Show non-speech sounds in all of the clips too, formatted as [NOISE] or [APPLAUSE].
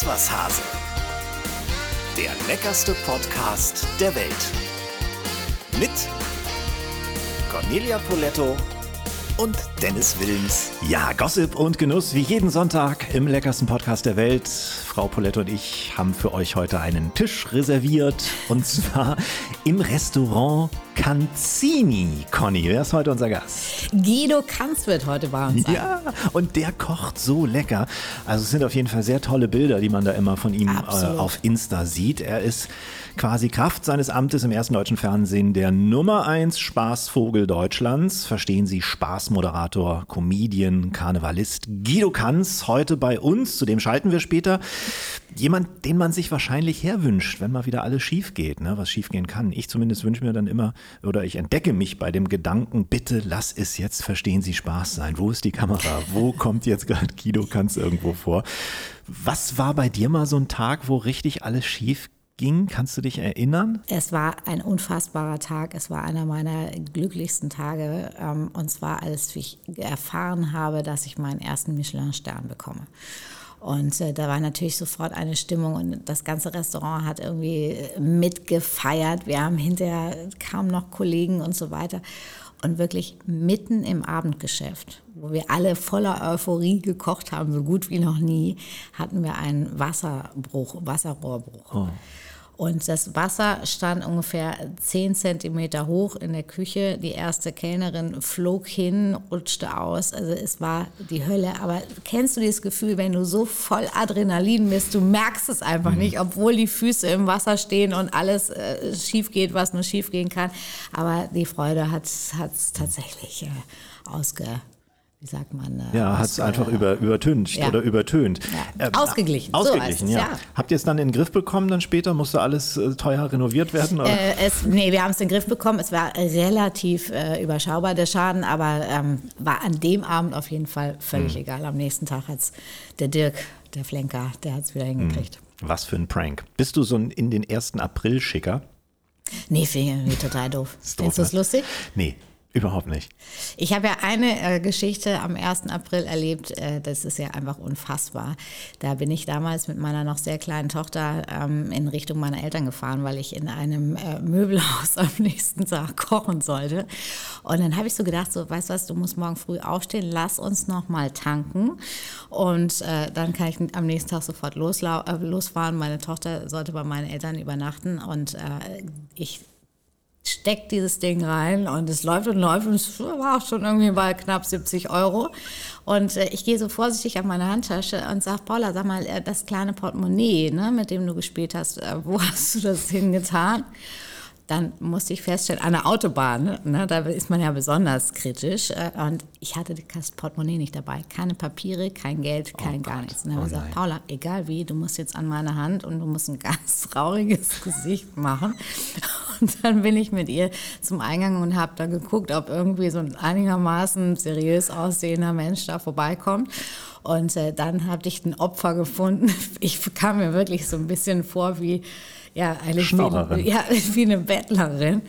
was, Hase. Der leckerste Podcast der Welt. Mit Cornelia Poletto und Dennis Wilms. Ja, Gossip und Genuss wie jeden Sonntag im leckersten Podcast der Welt. Frau Poletto und ich haben für euch heute einen Tisch reserviert und zwar im Restaurant Canzini. Conny, wer ist heute unser Gast? Guido Kanz wird heute bei uns sein. Ja, und der kocht so lecker. Also es sind auf jeden Fall sehr tolle Bilder, die man da immer von ihm äh, auf Insta sieht. Er ist quasi Kraft seines Amtes im ersten deutschen Fernsehen der Nummer 1 Spaßvogel Deutschlands. Verstehen Sie Spaßmoderator, Comedian, Karnevalist Guido Kanz heute bei uns. Zu dem schalten wir später. Jemand, den man sich wahrscheinlich herwünscht, wenn mal wieder alles schief geht, ne? was schief gehen kann. Ich zumindest wünsche mir dann immer, oder ich entdecke mich bei dem Gedanken, bitte lass es jetzt, verstehen Sie Spaß sein. Wo ist die Kamera? Wo kommt jetzt gerade Guido Kanz irgendwo vor? Was war bei dir mal so ein Tag, wo richtig alles schief ging? Kannst du dich erinnern? Es war ein unfassbarer Tag. Es war einer meiner glücklichsten Tage. ähm, Und zwar, als ich erfahren habe, dass ich meinen ersten Michelin-Stern bekomme. Und äh, da war natürlich sofort eine Stimmung und das ganze Restaurant hat irgendwie mitgefeiert. Wir haben hinterher kaum noch Kollegen und so weiter. Und wirklich mitten im Abendgeschäft, wo wir alle voller Euphorie gekocht haben, so gut wie noch nie, hatten wir einen Wasserbruch, Wasserrohrbruch. Und das Wasser stand ungefähr 10 Zentimeter hoch in der Küche. Die erste Kellnerin flog hin, rutschte aus. Also es war die Hölle. Aber kennst du dieses Gefühl, wenn du so voll Adrenalin bist, du merkst es einfach nicht, obwohl die Füße im Wasser stehen und alles äh, schief geht, was nur schief gehen kann. Aber die Freude hat es tatsächlich äh, ausge... Wie sagt man? Äh, Ja, hat es ausge- einfach über, übertüncht Ja. oder übertönt. Ja. Ausgeglichen, so Ausgeglichen, heißt es, ja. ja. Habt ihr es dann in den Griff bekommen dann später? Musste alles äh, teuer renoviert werden? Oder? Äh, es, nee, wir haben es in den Griff bekommen. Es war relativ äh, überschaubar, der Schaden, aber ähm, war an dem Abend auf jeden Fall völlig egal. Am nächsten Tag hat der Dirk, der Flenker, der hat es wieder hingekriegt. Was für ein Prank. Bist du so ein in den 1. April-Schicker? Nee, finde ich total doof. Ist Findest du es ne? lustig? Nee, überhaupt nicht. Ich habe ja eine äh, Geschichte am 1. April erlebt, äh, das ist ja einfach unfassbar. Da bin ich damals mit meiner noch sehr kleinen Tochter ähm, in Richtung meiner Eltern gefahren, weil ich in einem äh, Möbelhaus [LAUGHS] am nächsten Tag kochen sollte. Und dann habe ich so gedacht, so, weißt du was, du musst morgen früh aufstehen, lass uns noch mal tanken. Und äh, dann kann ich am nächsten Tag sofort äh, losfahren. Meine Tochter sollte bei meinen Eltern übernachten und äh, ich steckt dieses Ding rein und es läuft und läuft und es war auch schon irgendwie bei knapp 70 Euro. Und äh, ich gehe so vorsichtig an meine Handtasche und sage, Paula, sag mal, äh, das kleine Portemonnaie, ne, mit dem du gespielt hast, äh, wo [LAUGHS] hast du das hingetan? Dann musste ich feststellen, an der Autobahn, ne, da ist man ja besonders kritisch. Äh, und ich hatte das Portemonnaie nicht dabei. Keine Papiere, kein Geld, kein gar nichts. Und dann habe ich gesagt, Paula, egal wie, du musst jetzt an meine Hand und du musst ein ganz [LAUGHS] trauriges Gesicht machen. Und dann bin ich mit ihr zum Eingang und habe dann geguckt, ob irgendwie so ein einigermaßen seriös aussehender Mensch da vorbeikommt. Und äh, dann habe ich ein Opfer gefunden. [LAUGHS] Ich kam mir wirklich so ein bisschen vor wie, ja, eigentlich wie, Schnorrerin. ja, [LAUGHS] wie eine Bettlerin.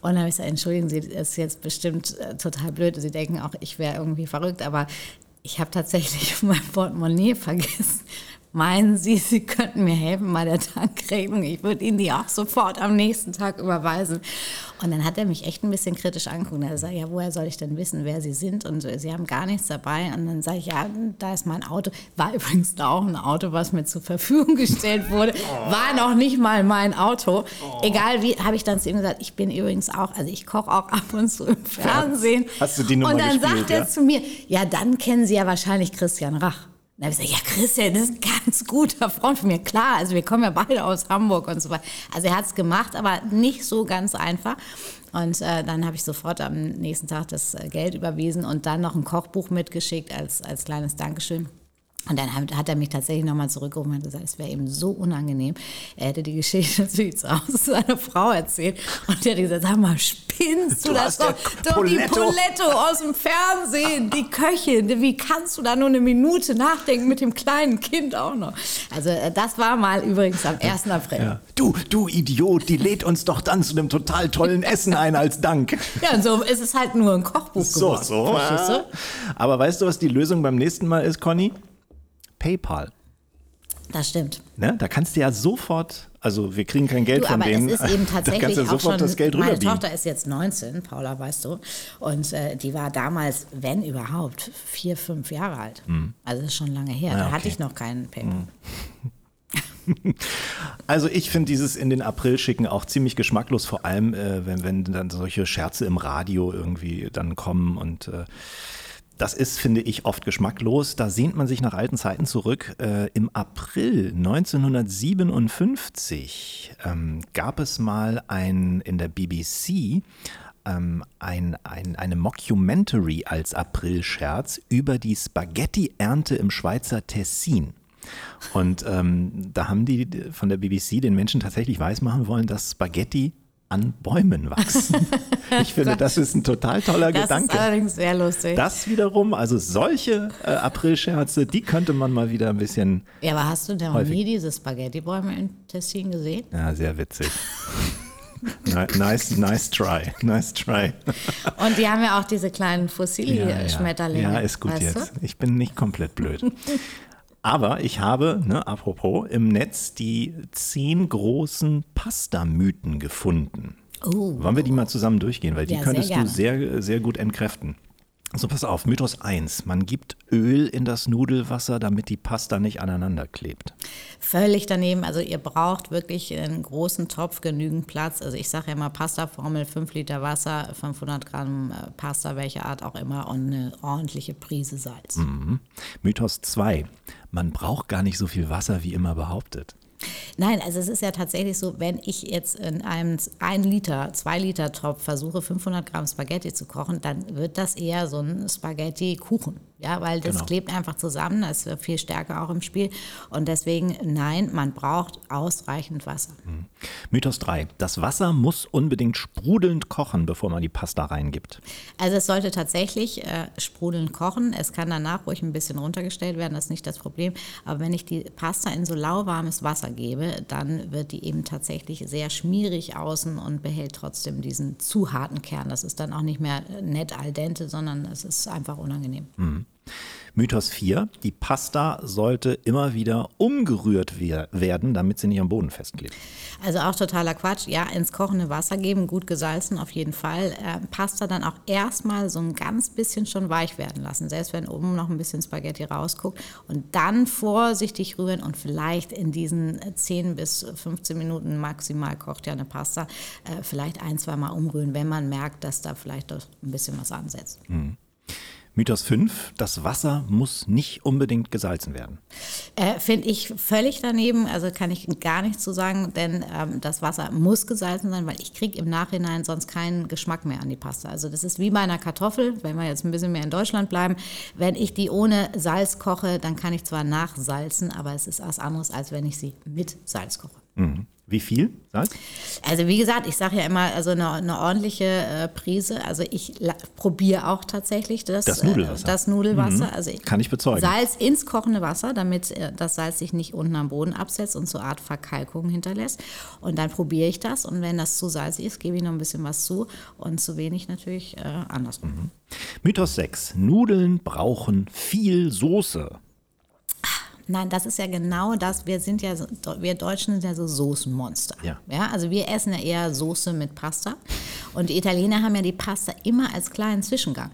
Und dann habe ich gesagt, entschuldigen Sie, das ist jetzt bestimmt äh, total blöd. Sie denken auch, ich wäre irgendwie verrückt, aber ich habe tatsächlich [LAUGHS] mein Portemonnaie vergessen. Meinen Sie, [LAUGHS] Sie könnten mir helfen bei der Tankrechnung? Ich würde Ihnen die auch sofort am nächsten Tag überweisen. Und dann hat er mich echt ein bisschen kritisch angeguckt. Er sagt, ja, woher soll ich denn wissen, wer Sie sind? Und äh, Sie haben gar nichts dabei. Und dann sage ich, ja, da ist mein Auto. War übrigens auch ein Auto, was mir zur Verfügung [LAUGHS] gestellt wurde. War noch nicht mal mein Auto. Egal wie, habe ich dann zu ihm gesagt, ich bin übrigens auch, also ich koche auch ab und zu im Fernsehen. Hast du die Nummer Und dann gespielt, sagt er ja? zu mir, ja, dann kennen Sie ja wahrscheinlich Christian Rach. Dann habe ich gesagt, ja, Christian, das ist ein ganz guter Freund von mir. Klar, also wir kommen ja beide aus Hamburg und so weiter. Also er hat es gemacht, aber nicht so ganz einfach. Und äh, dann habe ich sofort am nächsten Tag das äh, Geld überwiesen und dann noch ein Kochbuch mitgeschickt als, als kleines Dankeschön. Und dann hat, hat er mich tatsächlich nochmal zurückgerufen und hat gesagt, es wäre ihm so unangenehm. Er hätte die Geschichte [LAUGHS] natürlich zu Hause seiner Frau erzählt. Und der hat gesagt, sag mal, spinnst du, Du das doch? Doch die Poletto. Aus dem Fernsehen, die Köchin. Wie kannst du da nur eine Minute nachdenken mit dem kleinen Kind auch noch? Also äh, das war mal übrigens am 1. April. Ja. Du, du Idiot, die lädt uns doch dann zu einem total tollen [LAUGHS] Essen ein als Dank. Ja, und so ist es halt nur ein Kochbuch So, geworden. so. Du? Aber weißt du, was die Lösung beim nächsten Mal ist, Conny? PayPal. Das stimmt. Ne? Da kannst du ja sofort, also wir kriegen kein Geld du, von aber denen. Es ist eben tatsächlich [LAUGHS] da kannst du sofort schon, das Geld Meine Tochter ist jetzt 19, Paula, weißt du, und äh, die war damals, wenn überhaupt, vier, fünf Jahre alt. Mhm. Also das ist schon lange her. Ah, da okay. hatte ich noch keinen PayPal. Mhm. [LAUGHS] Also ich finde dieses in den April schicken auch ziemlich geschmacklos, vor allem äh, wenn, wenn dann solche Scherze im Radio irgendwie dann kommen und äh, das ist, finde ich, oft geschmacklos. Da sehnt man sich nach alten Zeiten zurück. Äh, Im April 1957 ähm, gab es mal ein in der BBC ähm, ein, ein, eine Mockumentary als Aprilscherz über die Spaghetti-Ernte im Schweizer Tessin. Und ähm, da haben die von der BBC den Menschen tatsächlich weismachen wollen, dass Spaghetti an Bäumen wachsen. [LAUGHS] Ich finde, das ist ein total toller das Gedanke. Das ist allerdings sehr lustig. Das wiederum, also solche äh, Aprilscherze, die könnte man mal wieder ein bisschen. Ja, aber hast du denn noch nie diese Spaghetti-Bäume in Tessin gesehen? Ja, sehr witzig. nice, nice try, nice try. Und die haben ja auch diese kleinen Fossilschmetterlinge. Ja, ja. ja, ist gut jetzt. Du? Ich bin nicht komplett blöd. Aber ich habe, ne, apropos, im Netz die zehn großen Pasta-Mythen gefunden. Oh. Wollen wir die mal zusammen durchgehen? Weil die ja, könntest du sehr, sehr gut entkräften. So, pass auf, Mythos 1. Man gibt Öl in das Nudelwasser, damit die Pasta nicht aneinander klebt. Völlig daneben. Also ihr braucht wirklich einen großen Topf, genügend Platz. Also ich sage ja immer Pasta-Formel, 5 Liter Wasser, 500 Gramm äh, Pasta, welche Art auch immer und eine ordentliche Prise Salz. Mhm. Mythos 2. Man braucht gar nicht so viel Wasser, wie immer behauptet. Nein, also es ist ja tatsächlich so, wenn ich jetzt in einem 1 Liter, 2 Liter Topf versuche, 500 Gramm Spaghetti zu kochen, dann wird das eher so ein Spaghetti-Kuchen. Ja, weil das genau. klebt einfach zusammen, da ist viel stärker auch im Spiel. Und deswegen, nein, man braucht ausreichend Wasser. Mhm. Mythos 3. Das Wasser muss unbedingt sprudelnd kochen, bevor man die Pasta reingibt. Also es sollte tatsächlich äh, sprudelnd kochen. Es kann danach ruhig ein bisschen runtergestellt werden, das ist nicht das Problem. Aber wenn ich die Pasta in so lauwarmes Wasser gebe, dann wird die eben tatsächlich sehr schmierig außen und behält trotzdem diesen zu harten Kern. Das ist dann auch nicht mehr nett al dente, sondern es ist einfach unangenehm. Mhm. Mythos 4. Die Pasta sollte immer wieder umgerührt werden, damit sie nicht am Boden festklebt. Also auch totaler Quatsch. Ja, ins kochende Wasser geben, gut gesalzen auf jeden Fall. Äh, Pasta dann auch erstmal so ein ganz bisschen schon weich werden lassen, selbst wenn oben noch ein bisschen Spaghetti rausguckt. Und dann vorsichtig rühren und vielleicht in diesen 10 bis 15 Minuten maximal kocht ja eine Pasta, äh, vielleicht ein, zwei Mal umrühren, wenn man merkt, dass da vielleicht doch ein bisschen was ansetzt. Mhm. Mythos 5, das Wasser muss nicht unbedingt gesalzen werden. Äh, Finde ich völlig daneben, also kann ich gar nichts zu sagen, denn ähm, das Wasser muss gesalzen sein, weil ich kriege im Nachhinein sonst keinen Geschmack mehr an die Pasta. Also das ist wie bei einer Kartoffel, wenn wir jetzt ein bisschen mehr in Deutschland bleiben. Wenn ich die ohne Salz koche, dann kann ich zwar nachsalzen, aber es ist was anderes, als wenn ich sie mit Salz koche. Mhm. Wie viel Salz? Also wie gesagt, ich sage ja immer, also eine, eine ordentliche äh, Prise. Also ich probiere auch tatsächlich das, das Nudelwasser. Äh, das Nudelwasser. Mhm. Also ich, Kann ich bezeugen. Salz ins kochende Wasser, damit äh, das Salz sich nicht unten am Boden absetzt und so eine Art Verkalkung hinterlässt. Und dann probiere ich das und wenn das zu salzig ist, gebe ich noch ein bisschen was zu und zu wenig natürlich äh, andersrum. Mhm. Mythos 6. Nudeln brauchen viel Soße. Nein, das ist ja genau das. Wir sind ja, wir Deutschen sind ja so Soßenmonster. Ja. ja. Also wir essen ja eher Soße mit Pasta. Und die Italiener haben ja die Pasta immer als kleinen Zwischengang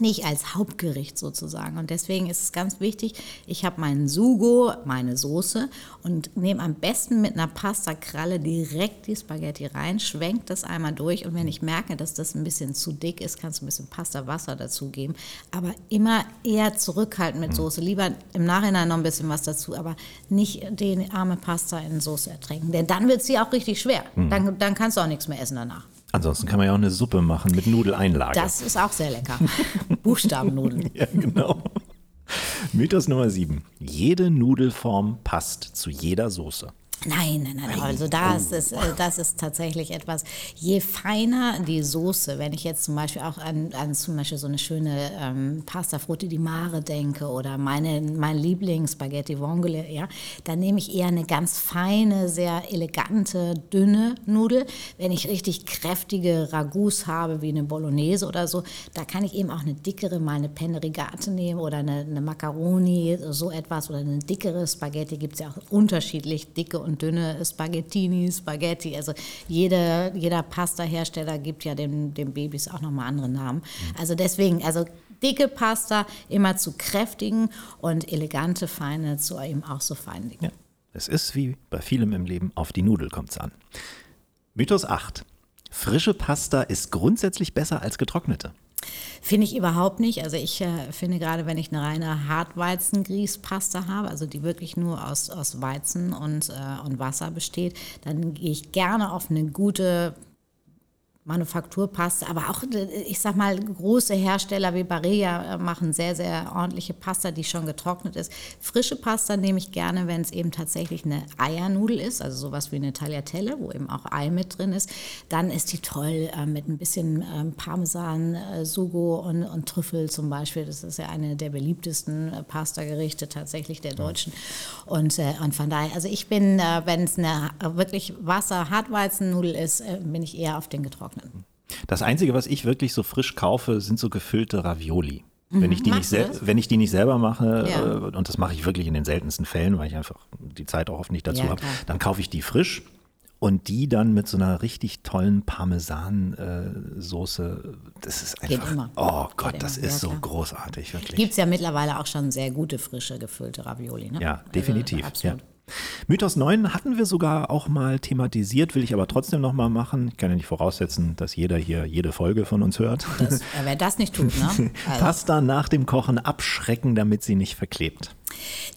nicht als Hauptgericht sozusagen. Und deswegen ist es ganz wichtig, ich habe meinen Sugo, meine Soße und nehme am besten mit einer Pasta-Kralle direkt die Spaghetti rein, schwenke das einmal durch und wenn ich merke, dass das ein bisschen zu dick ist, kannst du ein bisschen Pasta-Wasser dazugeben. Aber immer eher zurückhalten mit Soße. Lieber im Nachhinein noch ein bisschen was dazu, aber nicht die arme Pasta in Soße ertränken. Denn dann wird sie auch richtig schwer. Mhm. Dann, dann kannst du auch nichts mehr essen danach. Ansonsten kann man ja auch eine Suppe machen mit Nudeleinlage. Das ist auch sehr lecker. [LAUGHS] Buchstabennudeln. ja, genau. Mythos Nummer 7. Jede Nudelform passt zu jeder Soße. Nein, nein, nein. Also das ist, äh, das ist tatsächlich etwas, je feiner die Soße, wenn ich jetzt zum Beispiel auch an, an zum Beispiel so eine schöne ähm, Pasta Frutti di Mare denke oder meine, mein Lieblings Spaghetti Vongole, ja, dann nehme ich eher eine ganz feine, sehr elegante, dünne Nudel. Wenn ich richtig kräftige Ragouts habe, wie eine Bolognese oder so, da kann ich eben auch eine dickere, mal eine Penne Rigate nehmen oder eine, eine Macaroni, so etwas oder eine dickere Spaghetti gibt es ja auch unterschiedlich dicke und und dünne Spaghettini, Spaghetti. Also jede, jeder Pasta-Hersteller gibt ja den, den Babys auch nochmal andere Namen. Also deswegen, also dicke Pasta immer zu kräftigen und elegante Feine zu eben auch so feindigen. Ja. Es ist wie bei vielem im Leben, auf die Nudel kommt es an. Mythos 8. Frische Pasta ist grundsätzlich besser als getrocknete. Finde ich überhaupt nicht. Also ich äh, finde gerade, wenn ich eine reine Hartweizengrießpasta habe, also die wirklich nur aus, aus Weizen und, äh, und Wasser besteht, dann gehe ich gerne auf eine gute Manufakturpasta, aber auch, ich sag mal, große Hersteller wie Barilla äh, machen sehr, sehr ordentliche Pasta, die schon getrocknet ist. Frische Pasta nehme ich gerne, wenn es eben tatsächlich eine Eiernudel ist, also sowas wie eine Tagliatelle, wo eben auch Ei mit drin ist. Dann ist die toll äh, mit ein bisschen äh, Parmesan, äh, Sugo und, und, Trüffel zum Beispiel. Das ist ja eine der beliebtesten äh, Pasta-Gerichte tatsächlich der Deutschen. Und, äh, und von daher, also ich bin, wenn es eine wirklich Wasser-Hartweizennudel ist, bin ich eher auf den getrockneten trocknen. Das Einzige, was ich wirklich so frisch kaufe, sind so gefüllte Ravioli. Wenn ich, die nicht wenn ich die nicht selber mache, ja. äh, und das mache ich wirklich in den seltensten Fällen, weil ich einfach die Zeit auch oft nicht dazu ja, habe, dann kaufe ich die frisch und die dann mit so einer richtig tollen Parmesan-Soße. das ist einfach, oh Gott, Geht das immer. ist so großartig, wirklich. Gibt es ja mittlerweile auch schon sehr gute, frische, gefüllte Ravioli. Ne? Ja, definitiv. Also, absolut. Ja. Mythos 9 hatten wir sogar auch mal thematisiert, will ich aber trotzdem noch mal machen. Ich kann ja nicht voraussetzen, dass jeder hier jede Folge von uns hört. Das, wer das nicht tut, ne? [LAUGHS] Also. Pasta nach dem Kochen abschrecken, damit sie nicht verklebt.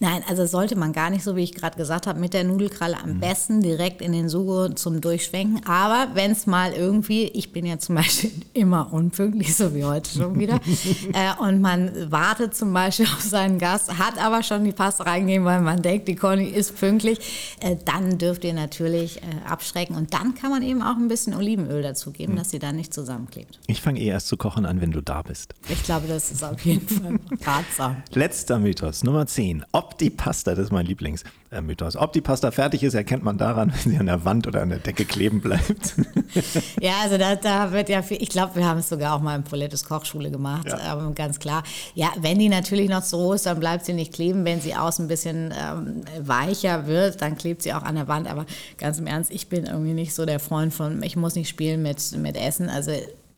Nein, also sollte man gar nicht, so wie ich gerade gesagt habe, mit der Nudelkralle am mhm. besten direkt in den Sugo zum Durchschwenken. Aber wenn es mal irgendwie, ich bin ja zum Beispiel [LAUGHS] immer unpünktlich, so wie heute schon wieder, [LAUGHS] äh, und man wartet zum Beispiel [LAUGHS] auf seinen Gast, hat aber schon die Pasta reingegeben, weil man denkt, die Conny ist pünktlich, äh, dann dürft ihr natürlich äh, abschrecken. Und dann kann man eben auch ein bisschen Olivenöl dazugeben, mhm. dass sie dann nicht zusammenklebt. Ich fange eh erst zu kochen an, wenn du da bist. Ich glaube, das ist auf jeden Fall ratsam. Letzter Mythos, Nummer 10. 10. Ob die Pasta, das ist mein Lieblingsmythos. Ob die Pasta fertig ist, erkennt man daran, [LAUGHS] wenn sie an der Wand oder an der Decke kleben bleibt. [LAUGHS] ja, also da, da wird ja, viel, ich glaube, wir haben es sogar auch mal in Polettes Kochschule gemacht, ja. ähm, ganz klar. Ja, wenn die natürlich noch so ist, dann bleibt sie nicht kleben. Wenn sie außen ein bisschen ähm, weicher wird, dann klebt sie auch an der Wand. Aber ganz im Ernst, ich bin irgendwie nicht so der Freund von, ich muss nicht spielen mit, mit Essen. Also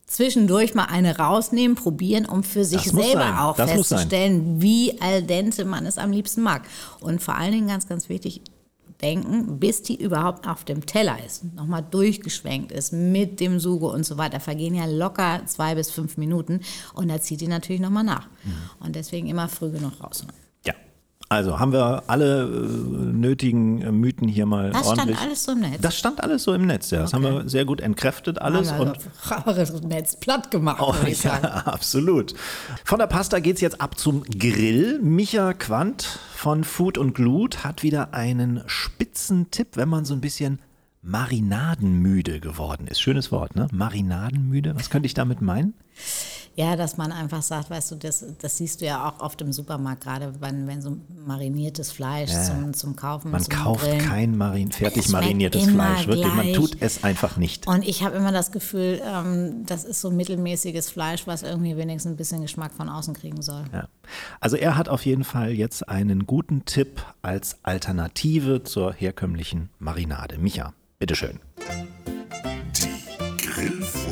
zwischendurch mal eine rausnehmen, probieren, um für sich selber sein. auch das festzustellen, wie al dente man es am liebsten mag. Und vor allen Dingen ganz, ganz wichtig, denken, bis die überhaupt auf dem Teller ist, nochmal durchgeschwenkt ist mit dem Sugo und so weiter, vergehen ja locker zwei bis fünf Minuten und da zieht die natürlich nochmal nach. Mhm. Und deswegen immer früh genug rausholen. Also haben wir alle äh, nötigen äh, Mythen hier mal das ordentlich. Das stand alles so im Netz. Das stand alles so im Netz, ja. Das okay. haben wir sehr gut entkräftet alles. Haben wir und das Netz platt gemacht, oh, würde ich [LAUGHS] ja, absolut. Von der Pasta geht es jetzt ab zum Grill. Micha Quandt von Food und Glut hat wieder einen spitzen Tipp, wenn man so ein bisschen marinadenmüde geworden ist. Schönes Wort, ne? Marinadenmüde. Was könnte ich damit meinen? Ja, dass man einfach sagt, weißt du, das, das siehst du ja auch oft im Supermarkt, gerade wenn, wenn so mariniertes Fleisch ja. zum, zum Kaufen Man zum kauft Grillen. kein marin, fertig mariniertes Fleisch, wirklich. Gleich. Man tut es einfach nicht. Und ich habe immer das Gefühl, ähm, das ist so mittelmäßiges Fleisch, was irgendwie wenigstens ein bisschen Geschmack von außen kriegen soll. Ja. Also er hat auf jeden Fall jetzt einen guten Tipp als Alternative zur herkömmlichen Marinade. Micha, bitteschön.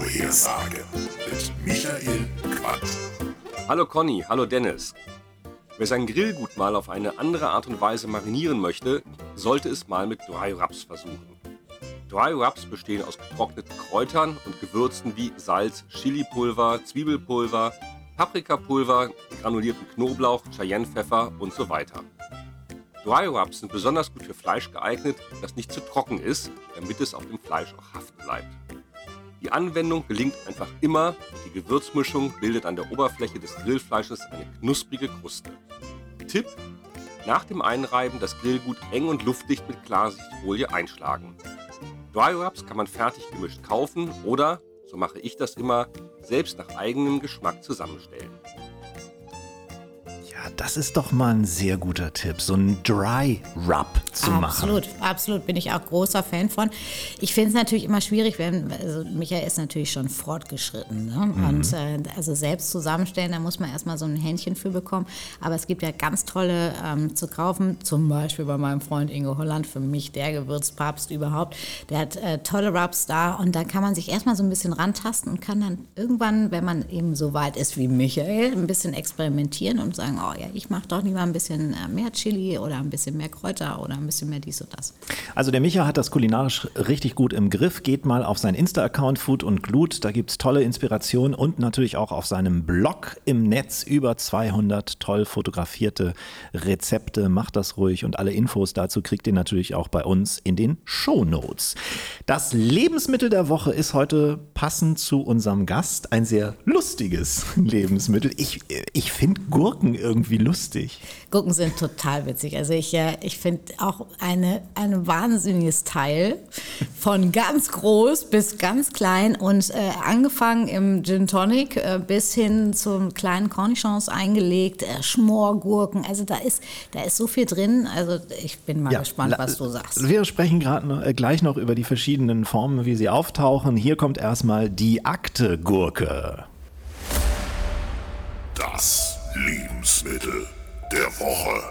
Die Grillvorhersage mit Michael Quandt. Hallo Conny, hallo Dennis. Wer sein Grillgut mal auf eine andere Art und Weise marinieren möchte, sollte es mal mit Dry Rubs versuchen. Dry Rubs bestehen aus getrockneten Kräutern und Gewürzen wie Salz, Chilipulver, Zwiebelpulver, Paprikapulver, granulierten Knoblauch, Cayennepfeffer und so weiter. Dry Rubs sind besonders gut für Fleisch geeignet, das nicht zu trocken ist, damit es auf dem Fleisch auch haften bleibt. Die Anwendung gelingt einfach immer und die Gewürzmischung bildet an der Oberfläche des Grillfleisches eine knusprige Kruste. Tipp: Nach dem Einreiben das Grillgut eng und luftdicht mit Klarsichtfolie einschlagen. Dry Rubs kann man fertig gemischt kaufen oder, so mache ich das immer, selbst nach eigenem Geschmack zusammenstellen. Ja, das ist doch mal ein sehr guter Tipp, so einen Dry Rub zu machen. Absolut, absolut. Bin ich auch großer Fan von. Ich finde es natürlich immer schwierig, wenn, also Michael ist natürlich schon fortgeschritten. Ne? Mhm. Und äh, also selbst zusammenstellen, da muss man erstmal so ein Händchen für bekommen. Aber es gibt ja ganz tolle ähm, zu kaufen, zum Beispiel bei meinem Freund Ingo Holland, für mich der Gewürzpapst überhaupt. Der hat äh, tolle Rubs da und da kann man sich erstmal so ein bisschen rantasten und kann dann irgendwann, wenn man eben so weit ist wie Michael, ein bisschen experimentieren und sagen, oh ja, ich mache doch lieber ein bisschen äh, mehr Chili oder ein bisschen mehr Kräuter oder ein bisschen mehr dies und das. Also der Micha hat das kulinarisch richtig gut im Griff. Geht mal auf seinen Insta-Account Food und Glut, da gibt es tolle Inspiration und natürlich auch auf seinem Blog im Netz über 200 toll fotografierte Rezepte. Macht das ruhig und alle Infos dazu kriegt ihr natürlich auch bei uns in den Show Notes. Das Lebensmittel der Woche ist heute passend zu unserem Gast ein sehr lustiges [LAUGHS] Lebensmittel. Ich, ich finde Gurken irgendwie lustig. Gurken sind total witzig. Also ich, äh, ich finde auch eine, ein wahnsinniges Teil von ganz groß bis ganz klein und äh, angefangen im Gin Tonic äh, bis hin zum kleinen Cornichons eingelegt, äh, Schmorgurken. Also da ist, da ist so viel drin. Also ich bin mal Ja, gespannt, was du sagst. Wir sprechen gerade noch, äh, gleich noch über die verschiedenen Formen, wie sie auftauchen. Hier kommt erstmal die Akte-Gurke. Das Lebensmittel der Woche.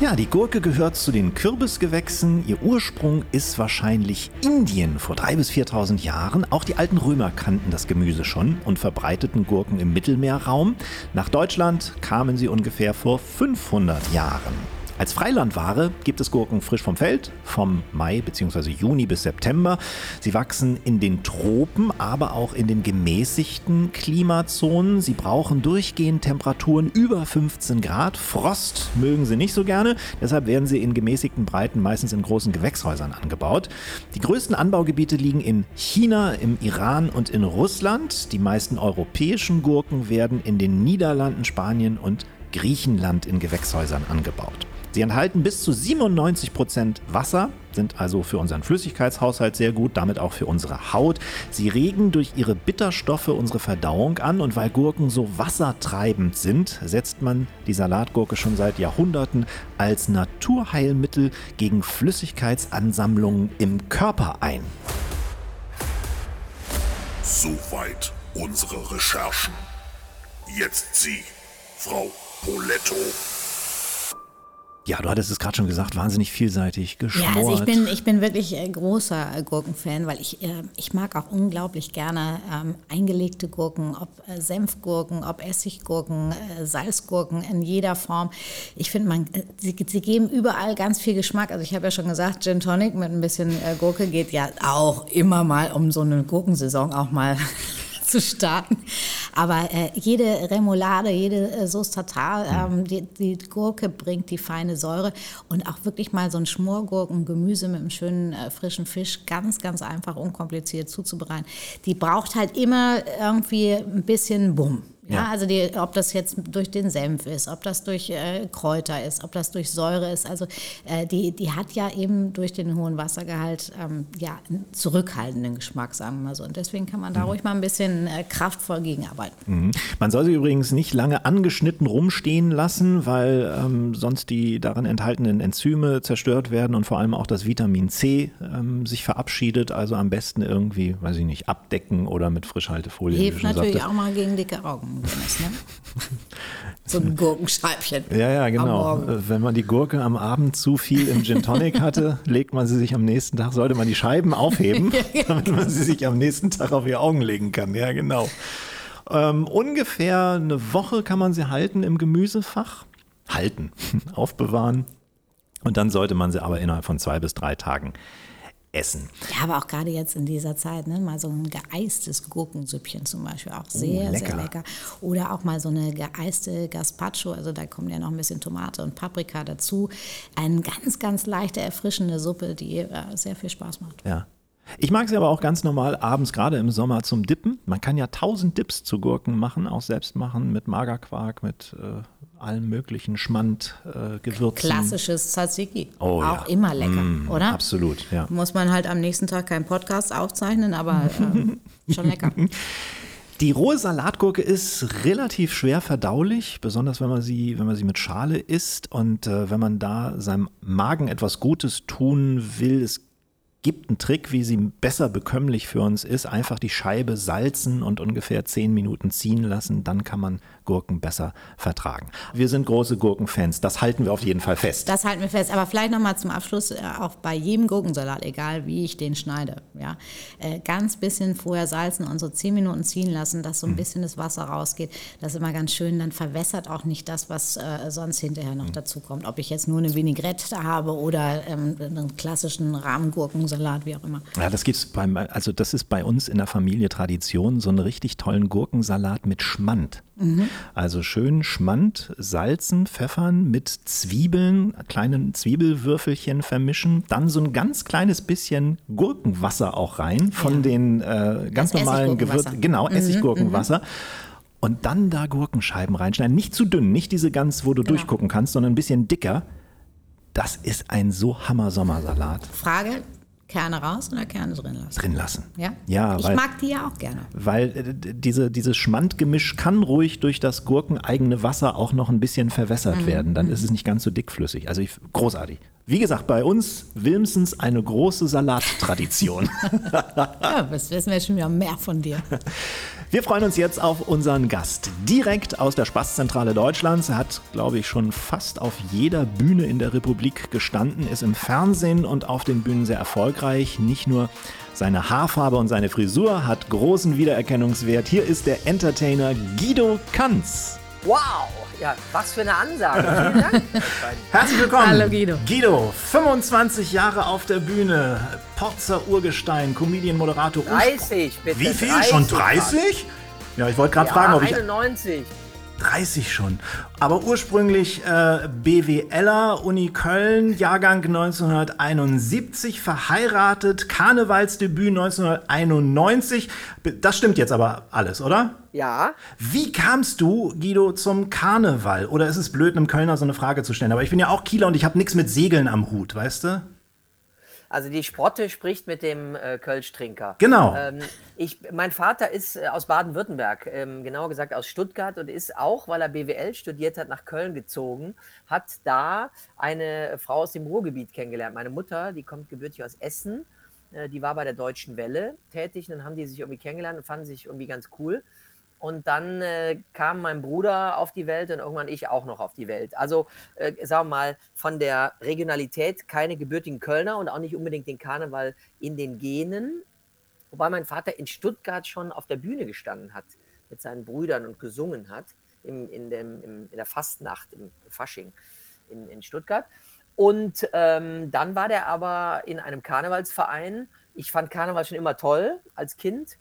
Ja, die Gurke gehört zu den Kürbisgewächsen. Ihr Ursprung ist wahrscheinlich Indien vor 3.000 bis 4.000 Jahren. Auch die alten Römer kannten das Gemüse schon und verbreiteten Gurken im Mittelmeerraum. Nach Deutschland kamen sie ungefähr vor 500 Jahren. Als Freilandware gibt es Gurken frisch vom Feld, vom Mai bzw. Juni bis September. Sie wachsen in den Tropen, aber auch in den gemäßigten Klimazonen. Sie brauchen durchgehend Temperaturen über 15 Grad. Frost mögen sie nicht so gerne, deshalb werden sie in gemäßigten Breiten meistens in großen Gewächshäusern angebaut. Die größten Anbaugebiete liegen in China, im Iran und in Russland. Die meisten europäischen Gurken werden in den Niederlanden, Spanien und Griechenland in Gewächshäusern angebaut. Sie enthalten bis zu 97 Prozent Wasser, sind also für unseren Flüssigkeitshaushalt sehr gut, damit auch für unsere Haut. Sie regen durch ihre Bitterstoffe unsere Verdauung an und weil Gurken so wassertreibend sind, setzt man die Salatgurke schon seit Jahrhunderten als Naturheilmittel gegen Flüssigkeitsansammlungen im Körper ein. Soweit unsere Recherchen. Jetzt Sie, Frau Poletto. Ja, du hattest es gerade schon gesagt, wahnsinnig vielseitig Ja, geschmort. also ich bin, ich bin wirklich äh, großer äh, Gurkenfan, weil ich, äh, ich mag auch unglaublich gerne ähm, eingelegte Gurken, ob Senfgurken, ob Essiggurken, äh, Salzgurken in jeder Form. Ich finde, man, sie, sie geben überall ganz viel Geschmack. Also ich habe ja schon gesagt, Gin Tonic mit ein bisschen äh, Gurke geht ja auch immer mal, um so eine Gurkensaison auch mal [LAUGHS] zu starten. Aber äh, jede Remoulade, jede äh, Sauce Tartare, ähm, die, die Gurke bringt die feine Säure und auch wirklich mal so ein Schmorgurken, Gemüse mit einem schönen äh, frischen Fisch, ganz, ganz einfach, unkompliziert zuzubereiten. Die braucht halt immer irgendwie ein bisschen Bumm. Ja, Ja. also die, ob das jetzt durch den Senf ist, ob das durch äh, Kräuter ist, ob das durch Säure ist. Also äh, die, die hat ja eben durch den hohen Wassergehalt ähm, ja, einen zurückhaltenden Geschmack, sagen wir mal so. Und deswegen kann man da ruhig mal ein bisschen äh, kraftvoll gegenarbeiten. Mhm. Man soll sie übrigens nicht lange angeschnitten rumstehen lassen, weil ähm, sonst die darin enthaltenen Enzyme zerstört werden und vor allem auch das Vitamin C ähm, sich verabschiedet. Also am besten irgendwie, weiß ich nicht, abdecken oder mit Frischhaltefolie. Hilft natürlich sagtest. auch mal gegen dicke Augen, Dennis, ne? [LAUGHS] so ein Gurkenscheibchen. Ja, ja, genau. Äh, Wenn man die Gurke am Abend zu viel im Gin Tonic [LAUGHS] hatte, legt man sie sich am nächsten Tag, sollte man die Scheiben aufheben, [LAUGHS] damit man sie sich am nächsten Tag auf die Augen legen kann. Ja, genau. Ähm, ungefähr eine Woche kann man sie halten im Gemüsefach. Halten, aufbewahren. Und dann sollte man sie aber innerhalb von zwei bis drei Tagen essen. Ja, aber auch gerade jetzt in dieser Zeit, ne, mal so ein geeistes Gurkensüppchen zum Beispiel, auch sehr, lecker. sehr lecker. Oder auch mal so eine geeiste Gazpacho, also da kommt ja noch ein bisschen Tomate und Paprika dazu. Eine ganz, ganz leichte, erfrischende Suppe, die äh, sehr viel Spaß macht. Ja. Ich mag sie aber auch ganz normal abends, gerade im Sommer, zum Dippen. Man kann ja tausend Dips zu Gurken machen, auch selbst machen, mit Magerquark, mit äh, allen möglichen Schmand, äh, Gewürzen. Klassisches Tzatziki. Oh, auch ja. immer lecker, Mm, oder? Absolut, ja. Muss man halt am nächsten Tag keinen Podcast aufzeichnen, aber ähm, [LAUGHS] schon lecker. Die rohe Salatgurke ist relativ schwer verdaulich, besonders wenn man sie, wenn man sie mit Schale isst und äh, wenn man da seinem Magen etwas Gutes tun will. Es gibt einen Trick, wie sie besser bekömmlich für uns ist. Einfach die Scheibe salzen und ungefähr zehn Minuten ziehen lassen, dann kann man Gurken besser vertragen. Wir sind große Gurkenfans, das halten wir auf jeden Fall fest. Das halten wir fest. Aber vielleicht nochmal zum Abschluss, äh, auch bei jedem Gurkensalat, egal wie ich den schneide, ja, äh, ganz bisschen vorher salzen und so zehn Minuten ziehen lassen, dass so ein bisschen das Wasser rausgeht. Das ist immer ganz schön. Dann verwässert auch nicht das, was äh, sonst hinterher noch dazu kommt. Ob ich jetzt nur eine Vinaigrette habe oder ähm, einen klassischen Rahmengurkensalat, wie auch immer. Ja, das gibt's beim, also das ist bei uns in der Familie Tradition, so einen richtig tollen Gurkensalat mit Schmand. Also schön Schmand, salzen, pfeffern, mit Zwiebeln, kleinen Zwiebelwürfelchen vermischen, dann so ein ganz kleines bisschen Gurkenwasser auch rein von Ja. den äh, ganz Das normalen. Gewürzen. Genau, Essiggurkenwasser. Und dann da Gurkenscheiben reinschneiden. Nicht zu dünn, nicht diese ganz, wo du durchgucken kannst, sondern ein bisschen dicker. Das ist ein so Hammer-Sommersalat. Frage, Kerne raus oder Kerne drin lassen? Drin lassen. Ja, Ja, ich weil- mag die ja auch gerne. Weil äh, diese, dieses Schmandgemisch kann ruhig durch das gurkeneigene Wasser auch noch ein bisschen verwässert werden. Dann ist es nicht ganz so dickflüssig. Also ich, großartig. Wie gesagt, bei uns Wilmsens eine große Salattradition. [LAUGHS] Ja, das wissen wir schon wieder mehr von dir. [LAUGHS] Wir freuen uns jetzt auf unseren Gast. Direkt aus der Spaßzentrale Deutschlands. Er hat, glaube ich, schon fast auf jeder Bühne in der Republik gestanden, ist im Fernsehen und auf den Bühnen sehr erfolgreich. Nicht nur seine Haarfarbe und seine Frisur hat großen Wiedererkennungswert. Hier ist der Entertainer Guido Kanz. Wow, ja, was für eine Ansage. Vielen Dank. [LAUGHS] Herzlich willkommen. Hallo, Guido. Guido, 25 Jahre auf der Bühne, Porzer Urgestein, Comedian, Moderator. 30, bitte. Wie viel? Schon 30? Ja, ich wollte gerade fragen, Ja, ob ich 91. 30 schon. Aber ursprünglich äh, BWLer, Uni Köln, Jahrgang 1971, verheiratet, Karnevalsdebüt 1991. Das stimmt jetzt aber alles, oder? Ja, Wie kamst du, Guido, zum Karneval? Oder ist es blöd, einem Kölner so eine Frage zu stellen? Aber ich bin ja auch Kieler und ich habe nichts mit Segeln am Hut, weißt du? Also die Sprotte spricht mit dem äh, Kölsch-Trinker. Genau. Ähm, ich, mein Vater ist äh, aus Baden-Württemberg, ähm, genauer gesagt aus Stuttgart und ist auch, weil er BWL studiert hat, nach Köln gezogen, hat da eine Frau aus dem Ruhrgebiet kennengelernt. Meine Mutter, die kommt gebürtig aus Essen, äh, die war bei der Deutschen Welle tätig und dann haben die sich irgendwie kennengelernt und fanden sich irgendwie ganz cool. Und dann äh, kam mein Bruder auf die Welt und irgendwann ich auch noch auf die Welt. Also, äh, sagen wir mal, von der Regionalität keine gebürtigen Kölner und auch nicht unbedingt den Karneval in den Genen. Wobei mein Vater in Stuttgart schon auf der Bühne gestanden hat mit seinen Brüdern und gesungen hat im, in, dem, im, in der Fastnacht, im Fasching in, in Stuttgart. Und ähm, dann war der aber in einem Karnevalsverein. Ich fand Karneval schon immer toll als Kind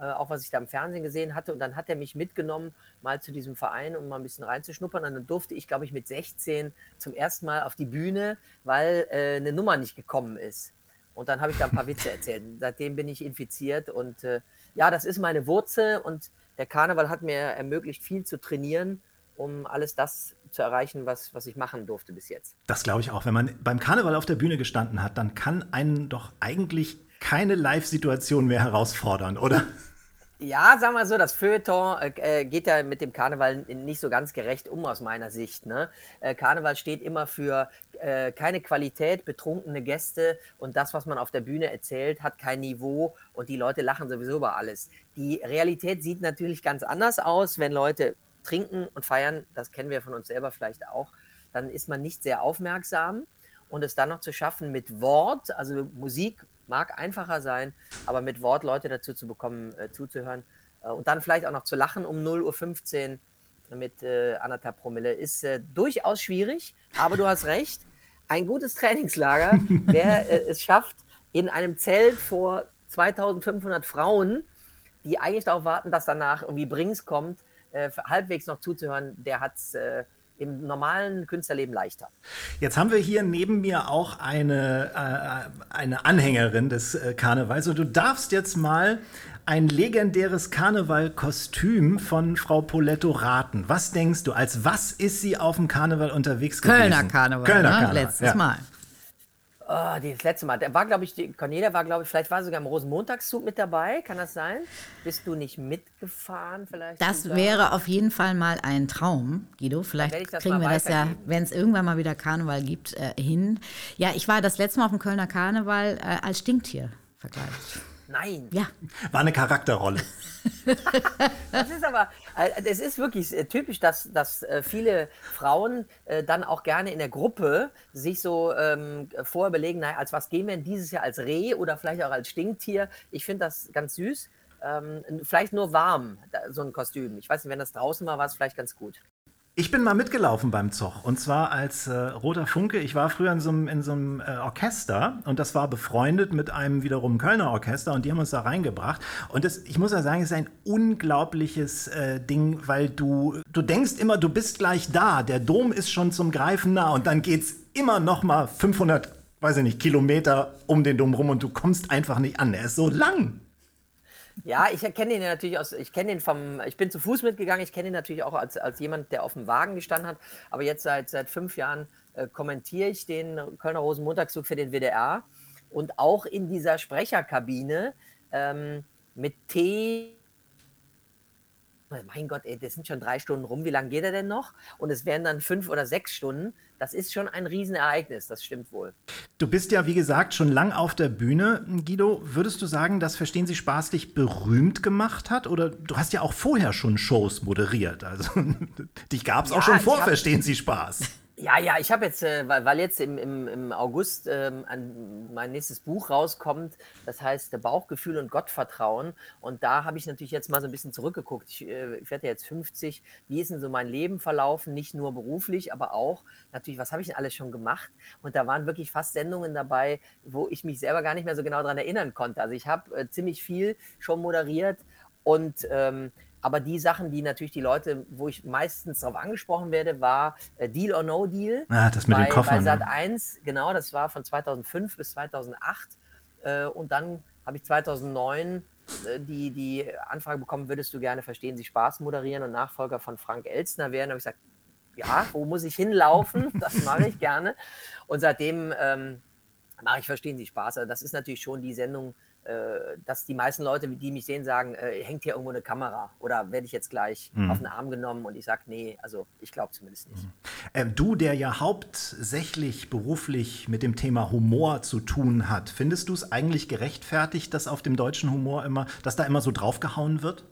äh, auch was ich da im Fernsehen gesehen hatte. Und dann hat er mich mitgenommen, mal zu diesem Verein, um mal ein bisschen reinzuschnuppern. Und dann durfte ich, glaube ich, mit 16 zum ersten Mal auf die Bühne, weil äh, eine Nummer nicht gekommen ist. Und dann habe ich da ein paar [LAUGHS] Witze erzählt. Seitdem bin ich infiziert. Und äh, ja, das ist meine Wurzel. Und der Karneval hat mir ermöglicht, viel zu trainieren, um alles das zu erreichen, was, was ich machen durfte bis jetzt. Das glaube ich auch. Wenn man beim Karneval auf der Bühne gestanden hat, dann kann einen doch eigentlich keine Live-Situation mehr herausfordern, oder? Ja, sagen wir so, das Feuilleton äh, geht ja mit dem Karneval nicht so ganz gerecht um aus meiner Sicht. Ne? Äh, Karneval steht immer für äh, keine Qualität, betrunkene Gäste und das, was man auf der Bühne erzählt, hat kein Niveau und die Leute lachen sowieso über alles. Die Realität sieht natürlich ganz anders aus, wenn Leute trinken und feiern, das kennen wir von uns selber vielleicht auch, dann ist man nicht sehr aufmerksam und es dann noch zu schaffen mit Wort, also Musik mag einfacher sein, aber mit Wort Leute dazu zu bekommen, äh, zuzuhören äh, und dann vielleicht auch noch zu lachen um 0.15 Uhr mit äh, anderthalb Promille ist äh, durchaus schwierig, aber du hast recht. Ein gutes Trainingslager, [LAUGHS] wer äh, es schafft, in einem Zelt vor 2500 Frauen, die eigentlich darauf warten, dass danach irgendwie Brings kommt, äh, halbwegs noch zuzuhören, der hat es im normalen Künstlerleben leichter. Jetzt haben wir hier neben mir auch eine, äh, eine Anhängerin des äh, Karnevals und du darfst jetzt mal ein legendäres Karnevalkostüm von Frau Poletto raten. Was denkst du, als was ist sie auf dem Karneval unterwegs gewesen? Kölner Karneval, Kölner ne? Karneval. letztes ja. Mal. Oh, das letzte Mal. Der war, glaube ich, die, Cornelia war, glaube ich, vielleicht war sogar im Rosenmontagszug mit dabei. Kann das sein? Bist du nicht mitgefahren vielleicht? Das sogar? wäre auf jeden Fall mal ein Traum, Guido. Vielleicht kriegen wir das ja, wenn es irgendwann mal wieder Karneval gibt, äh, hin. Ja, ich war das letzte Mal auf dem Kölner Karneval äh, als Stinktier verkleidet. Nein. Ja, War eine Charakterrolle. [LAUGHS] Das ist aber, äh, das ist wirklich äh, typisch, dass, dass äh, viele Frauen äh, dann auch gerne in der Gruppe sich so ähm, vorher überlegen, naja, als was gehen wir denn dieses Jahr als Reh oder vielleicht auch als Stinktier. Ich finde das ganz süß. Ähm, vielleicht nur warm, so ein Kostüm. Ich weiß nicht, wenn das draußen war, war es vielleicht ganz gut. Ich bin mal mitgelaufen beim Zoch und zwar als äh, roter Funke. Ich war früher in so einem, äh, Orchester und das war befreundet mit einem wiederum Kölner Orchester und die haben uns da reingebracht. Und das, ich muss ja sagen, es ist ein unglaubliches äh, Ding, weil du, du denkst immer, du bist gleich da. Der Dom ist schon zum Greifen nah und dann geht's immer noch mal 500, weiß ich nicht, Kilometer um den Dom rum und du kommst einfach nicht an. Er ist so lang. Ja, ich kenne den ja natürlich aus, ich kenne den vom, ich bin zu Fuß mitgegangen, ich kenne ihn natürlich auch als, als jemand, der auf dem Wagen gestanden hat, aber jetzt seit, seit fünf Jahren äh, kommentiere ich den Kölner Rosenmontagszug für den WDR und auch in dieser Sprecherkabine ähm, mit Tee. Mein Gott, ey, das sind schon drei Stunden rum. Wie lange geht er denn noch? Und es wären dann fünf oder sechs Stunden. Das ist schon ein Riesenereignis, das stimmt wohl. Du bist ja, wie gesagt, schon lang auf der Bühne. Guido, würdest du sagen, dass Verstehen Sie Spaß dich berühmt gemacht hat? Oder du hast ja auch vorher schon Shows moderiert. Also [LAUGHS] dich gab es Ja, auch schon vor hab- Verstehen Sie Spaß. Ja, ja, ich habe jetzt, äh, weil, weil jetzt im, im, im August ähm, ein, mein nächstes Buch rauskommt, das heißt Bauchgefühl und Gottvertrauen. Und da habe ich natürlich jetzt mal so ein bisschen zurückgeguckt. Ich, äh, ich werde ja jetzt 50. Wie ist denn so mein Leben verlaufen? Nicht nur beruflich, aber auch natürlich, was habe ich denn alles schon gemacht? Und da waren wirklich fast Sendungen dabei, wo ich mich selber gar nicht mehr so genau daran erinnern konnte. Also ich habe äh, ziemlich viel schon moderiert und ähm, aber die Sachen, die natürlich die Leute, wo ich meistens darauf angesprochen werde, war äh, Deal or No Deal. Ah, das mit bei, den Koffern. Bei Sat ne? 1, genau, das war von 2005 bis 2008. Äh, und dann habe ich 2009 äh, die, die Anfrage bekommen, würdest du gerne Verstehen Sie Spaß moderieren und Nachfolger von Frank Elstner werden? Da habe ich gesagt, ja, wo muss ich hinlaufen? [LAUGHS] Das mache ich gerne. Und seitdem ähm, mache ich Verstehen Sie Spaß. Also das ist natürlich schon die Sendung, dass die meisten Leute, die mich sehen, sagen, äh, hängt hier irgendwo eine Kamera oder werde ich jetzt gleich Mhm. auf den Arm genommen und ich sage, nee, also ich glaube zumindest nicht. Ähm, du, der ja hauptsächlich beruflich mit dem Thema Humor zu tun hat, findest du es eigentlich gerechtfertigt, dass auf dem deutschen Humor immer, dass da immer so draufgehauen wird?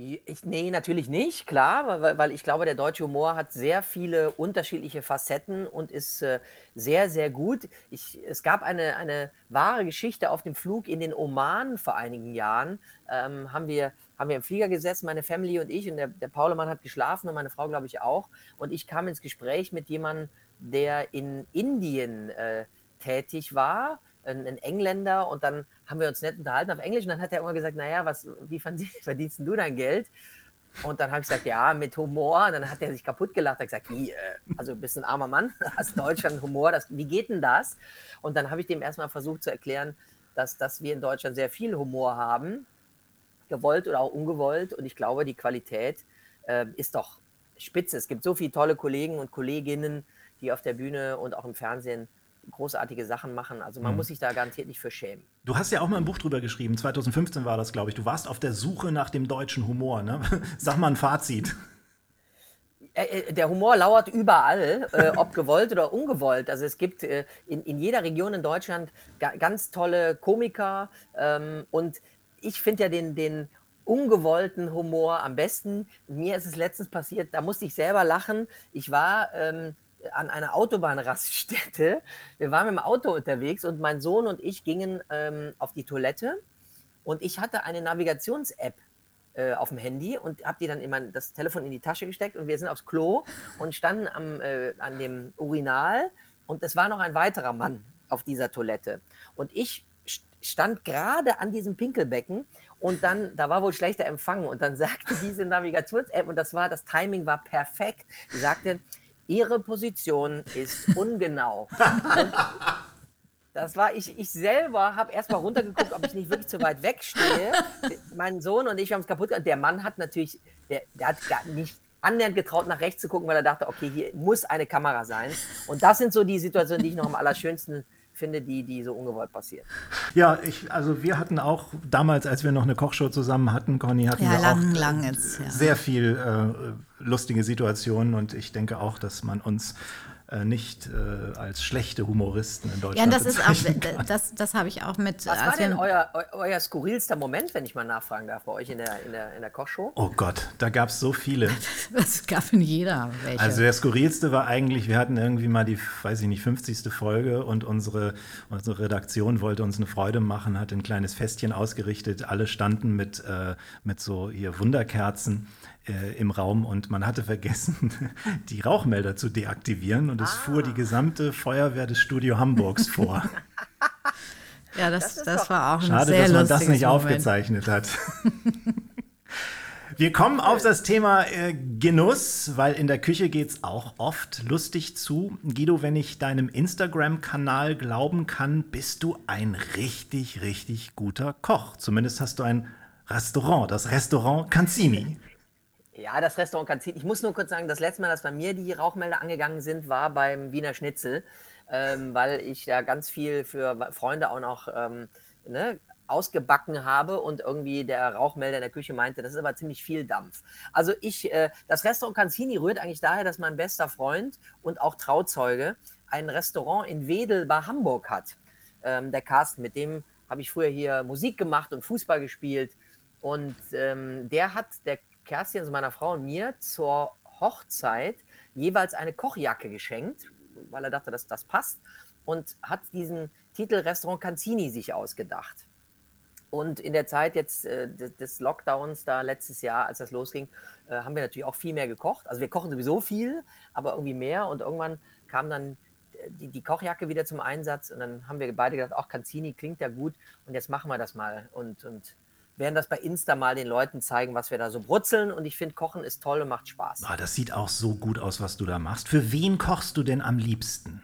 Ich, nee, natürlich nicht, klar, weil, weil ich glaube, der deutsche Humor hat sehr viele unterschiedliche Facetten und ist äh, sehr, sehr gut. Ich, es gab eine, eine wahre Geschichte auf dem Flug in den Oman vor einigen Jahren. Ähm, haben, wir, haben wir im Flieger gesessen, meine Family und ich, und der, der Paulemann hat geschlafen und meine Frau, glaube ich, auch. Und ich kam ins Gespräch mit jemandem, der in Indien äh, tätig war, ein, Engländer, und dann haben wir uns nett unterhalten auf Englisch und dann hat er immer gesagt, naja, was, wie verdi- verdienst [LAUGHS] du dein Geld? Und dann habe ich gesagt, ja, mit Humor. Und dann hat er sich kaputt gelacht. Er hat gesagt, wie, äh, also du bist ein armer Mann, [LAUGHS] hast Deutschland Humor, das, wie geht denn das? Und dann habe ich dem erstmal versucht zu erklären, dass, dass wir in Deutschland sehr viel Humor haben, gewollt oder auch ungewollt. Und ich glaube, die Qualität äh, ist doch spitze. Es gibt so viele tolle Kollegen und Kolleginnen, die auf der Bühne und auch im Fernsehen großartige Sachen machen. Also man muss sich da garantiert nicht für schämen. Du hast ja auch mal ein Buch drüber geschrieben, 2015 war das, glaube ich. Du warst auf der Suche nach dem deutschen Humor. Ne? [LAUGHS] Sag mal ein Fazit. Äh, äh, Der Humor lauert überall, äh, ob gewollt oder ungewollt. Also es gibt äh, in, in jeder Region in Deutschland ga, ganz tolle Komiker ähm, und ich finde ja den, den ungewollten Humor am besten. Mir ist es letztens passiert, da musste ich selber lachen. Ich war ähm, an einer Autobahnraststätte. Wir waren mit dem Auto unterwegs und mein Sohn und ich gingen ähm, auf die Toilette und ich hatte eine Navigations-App äh, auf dem Handy und habe die dann immer das Telefon in die Tasche gesteckt und wir sind aufs Klo und standen am, äh, an dem Urinal und es war noch ein weiterer Mann auf dieser Toilette. Und ich st- stand gerade an diesem Pinkelbecken und dann, da war wohl schlechter Empfang und dann [LAUGHS] sagte diese Navigations-App und das war, das Timing war perfekt. Die sagte, Ihre Position ist [LAUGHS] ungenau. Und das war ich, ich selber habe erstmal runtergeguckt, ob ich nicht wirklich zu weit weg stehe. Mein Sohn und ich haben es kaputt gemacht. Der Mann hat natürlich, der, der hat gar nicht annähernd getraut, nach rechts zu gucken, weil er dachte, okay, hier muss eine Kamera sein. Und das sind so die Situationen, die ich noch am allerschönsten finde, die, die so ungewollt passieren. Ja, ich, also wir hatten auch damals, als wir noch eine Kochshow zusammen hatten, Conny, hatten Ja, wir lang, auch lang jetzt, ja. sehr viel äh, lustige Situationen und ich denke auch, dass man uns nicht äh, als schlechte Humoristen in Ja, Deutschland das ist auch, [LAUGHS] das, das habe ich auch mit. Was war als wir- denn euer, eu, euer skurrilster Moment, wenn ich mal nachfragen darf, bei euch in der, in der, in der Kochshow? Oh Gott, da gab es so viele. [LAUGHS] Das gab in jeder welche. Also der skurrilste war eigentlich, wir hatten irgendwie mal die, weiß ich nicht, 50. Folge und unsere, unsere Redaktion wollte uns eine Freude machen, hat ein kleines Festchen ausgerichtet. Alle standen mit, äh, mit so hier Wunderkerzen äh, im Raum und man hatte vergessen, [LAUGHS] die Rauchmelder zu deaktivieren und es fuhr die gesamte Feuerwehr des Studio Hamburgs vor. [LAUGHS] ja, das, das das war auch ein Schade, sehr dass man das nicht Moment. aufgezeichnet hat. [LAUGHS] Wir kommen auf das Thema äh, Genuss, weil in der Küche geht es auch oft lustig zu. Guido, wenn ich deinem Instagram-Kanal glauben kann, bist du ein richtig, richtig guter Koch. Zumindest hast du ein Restaurant, das Restaurant Canzini. Ja, das Restaurant Kanzin. Ich muss nur kurz sagen, das letzte Mal, dass bei mir die Rauchmelder angegangen sind, war beim Wiener Schnitzel, ähm, weil ich da ganz viel für Freunde auch noch ähm, ne, ausgebacken habe und irgendwie der Rauchmelder in der Küche meinte, das ist aber ziemlich viel Dampf. Also ich, äh, das Restaurant Canzini rührt eigentlich daher, dass mein bester Freund und auch Trauzeuge ein Restaurant in Wedel bei Hamburg hat. Ähm, der Carsten, mit dem habe ich früher hier Musik gemacht und Fußball gespielt. Und ähm, der hat der Kerstin, also meiner Frau und mir, zur Hochzeit jeweils eine Kochjacke geschenkt, weil er dachte, dass das passt. Und hat diesen Titel Restaurant Canzini sich ausgedacht. Und in der Zeit jetzt äh, des- Lockdowns, da letztes Jahr, als das losging, äh, haben wir natürlich auch viel mehr gekocht. Also wir kochen sowieso viel, aber irgendwie mehr. Und irgendwann kam dann äh, die, die Kochjacke wieder zum Einsatz. Und dann haben wir beide gedacht, auch Canzini klingt ja gut. Und jetzt machen wir das mal. Und, und werden das bei Insta mal den Leuten zeigen, was wir da so brutzeln. Und ich finde, Kochen ist toll und macht Spaß. Ah, das sieht auch so gut aus, was du da machst. Für wen kochst du denn am liebsten?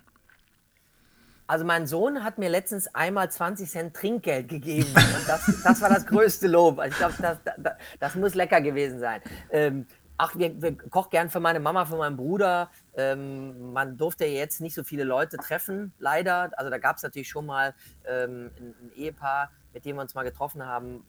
Also mein Sohn hat mir letztens einmal 20 Cent Trinkgeld gegeben. Und das, das war das größte Lob. Also ich glaube, das, das, das muss lecker gewesen sein. Ähm, ach, wir, wir kochen gern für meine Mama, für meinen Bruder. Ähm, man durfte jetzt nicht so viele Leute treffen, leider. Also da gab es natürlich schon mal ähm, ein, ein Ehepaar, mit dem wir uns mal getroffen haben.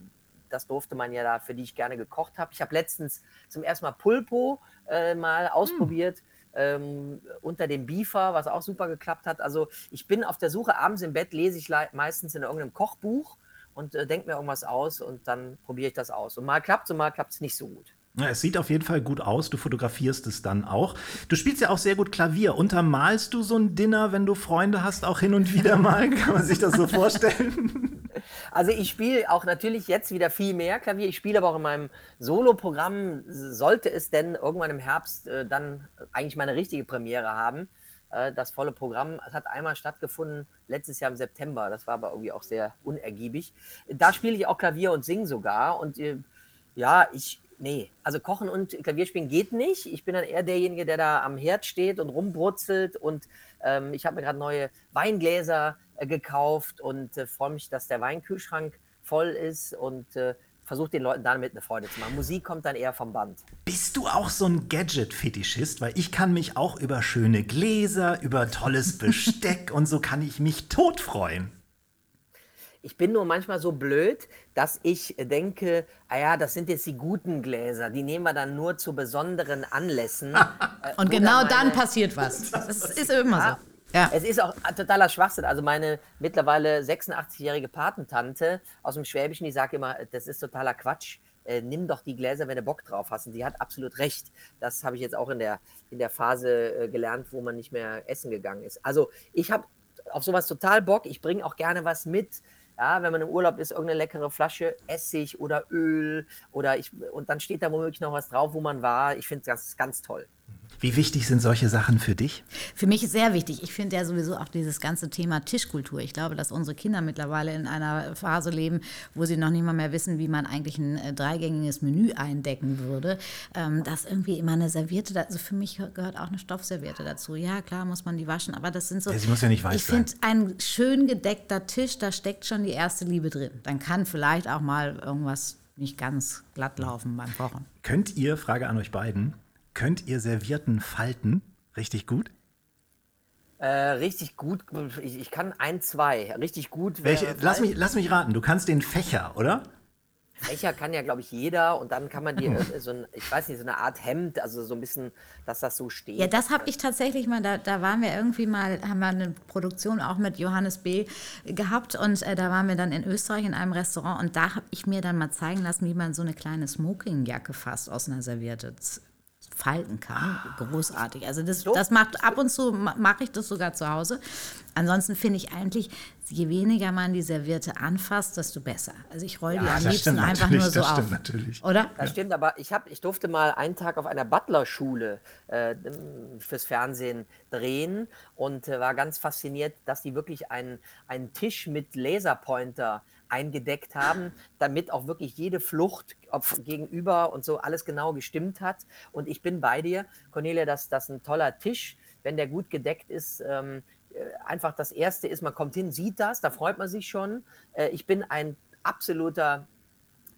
Das durfte man ja da, für die ich gerne gekocht habe. Ich habe letztens zum ersten Mal Pulpo äh, mal ausprobiert. Ähm, unter dem Beefer, was auch super geklappt hat. Also ich bin auf der Suche, abends im Bett lese ich meistens in irgendeinem Kochbuch und äh, denke mir irgendwas aus und dann probiere ich das aus. Und mal klappt es und mal klappt es nicht so gut. Es sieht auf jeden Fall gut aus. Du fotografierst es dann auch. Du spielst ja auch sehr gut Klavier. Untermalst du so ein Dinner, wenn du Freunde hast, auch hin und wieder mal? [LAUGHS] Kann man sich das so vorstellen? [LAUGHS] Also ich spiele auch natürlich jetzt wieder viel mehr Klavier. Ich spiele aber auch in meinem Solo-Programm, sollte es denn irgendwann im Herbst äh, dann eigentlich meine richtige Premiere haben. Äh, das volle Programm es hat einmal stattgefunden, letztes Jahr im September. Das war aber irgendwie auch sehr unergiebig. Da spiele ich auch Klavier und singe sogar. Und äh, ja, ich, nee, also Kochen und Klavierspielen geht nicht. Ich bin dann eher derjenige, der da am Herd steht und rumbrutzelt. Und ähm, ich habe mir gerade neue Weingläser äh, gekauft und äh, freue mich, dass der Weinkühlschrank voll ist und äh, versuche den Leuten damit eine Freude zu machen. Musik kommt dann eher vom Band. Bist du auch so ein Gadget-Fetischist? Weil ich kann mich auch über schöne Gläser, über tolles Besteck [LAUGHS] und so kann ich mich tot freuen. Ich bin nur manchmal so blöd, dass ich denke, ah ja, das sind jetzt die guten Gläser, die nehmen wir dann nur zu besonderen Anlässen. [LAUGHS] Äh, Und oder genau dann passiert was. [LAUGHS] Das ist immer so. Ja. Es ist auch totaler Schwachsinn. Also meine mittlerweile 86-jährige Patentante aus dem Schwäbischen, die sagt immer, das ist totaler Quatsch. Äh, nimm doch die Gläser, wenn du Bock drauf hast. Und die hat absolut recht. Das habe ich jetzt auch in der, in der Phase äh, gelernt, wo man nicht mehr essen gegangen ist. Also ich habe auf sowas total Bock. Ich bringe auch gerne was mit. Ja, wenn man im Urlaub ist, irgendeine leckere Flasche Essig oder Öl oder ich, und dann steht da womöglich noch was drauf, wo man war. Ich finde das ganz toll. Wie wichtig sind solche Sachen für dich? Für mich ist sehr wichtig. Ich finde ja sowieso auch dieses ganze Thema Tischkultur. Ich glaube, dass unsere Kinder mittlerweile in einer Phase leben, wo sie noch nicht mal mehr wissen, wie man eigentlich ein äh, dreigängiges Menü eindecken würde. Ähm, dass irgendwie immer eine Serviette, also für mich gehört auch eine Stoffserviette dazu. Ja, klar muss man die waschen, aber das sind so. Ja, sie muss ja nicht weiß Ich finde, ein schön gedeckter Tisch, da steckt schon die erste Liebe drin. Dann kann vielleicht auch mal irgendwas nicht ganz glatt laufen beim Kochen. Könnt ihr, Frage an euch beiden, könnt ihr Servierten falten? Richtig gut? Äh, richtig gut, ich, ich, kann ein, zwei. Richtig gut. Welche, lass, mich, lass mich raten, du kannst den Fächer, oder? Fächer kann ja, glaube ich, jeder und dann kann man dir so ein, ich weiß nicht, so eine Art Hemd, also so ein bisschen, dass das so steht. Ja, das habe ich tatsächlich mal, da, da waren wir irgendwie mal, haben wir eine Produktion auch mit Johannes B. gehabt und äh, da waren wir dann in Österreich in einem Restaurant und da habe ich mir dann mal zeigen lassen, wie man so eine kleine Smokingjacke fast aus einer Serviette falten kann. Großartig. Also das, das macht ab und zu mache ich das sogar zu Hause. Ansonsten finde ich eigentlich, je weniger man die Serviette anfasst, desto besser. Also ich rolle ja, die am liebsten einfach nur so das auf. Stimmt natürlich. Oder? Das stimmt, aber ich, hab, ich durfte mal einen Tag auf einer Butler-Schule äh, fürs Fernsehen drehen und äh, war ganz fasziniert, dass die wirklich einen, einen Tisch mit Laserpointer eingedeckt haben, damit auch wirklich jede Flucht gegenüber und so alles genau gestimmt hat. Und ich bin bei dir, Cornelia, dass das ein toller Tisch, wenn der gut gedeckt ist, ähm, äh, einfach das Erste ist, man kommt hin, sieht das, da freut man sich schon. Äh, ich bin ein absoluter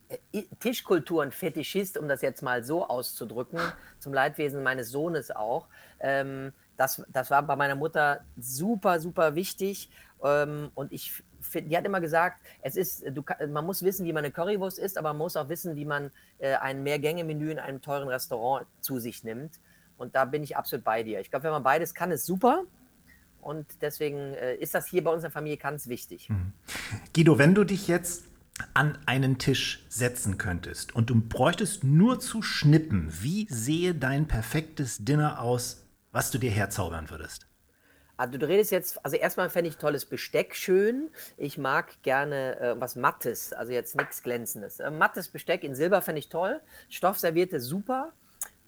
äh, Tischkulturen-Fetischist, um das jetzt mal so auszudrücken, zum Leidwesen meines Sohnes auch. Ähm, das, das war bei meiner Mutter super, super wichtig. Ähm, und ich finde, die hat immer gesagt, es ist, du, man muss wissen, wie man eine Currywurst isst, aber man muss auch wissen, wie man äh, ein Mehrgänge-Menü in einem teuren Restaurant zu sich nimmt. Und da bin ich absolut bei dir. Ich glaube, wenn man beides kann, ist super. Und deswegen äh, ist das hier bei uns in der Familie ganz wichtig. Mhm. Guido, wenn du dich jetzt an einen Tisch setzen könntest und du bräuchtest nur zu schnippen, wie sehe dein perfektes Dinner aus, was du dir herzaubern würdest? Also du redest jetzt, also erstmal fände ich tolles Besteck schön. Ich mag gerne äh, was Mattes, also jetzt nichts Glänzendes. Äh, mattes Besteck in Silber fände ich toll. Stoffservierte super.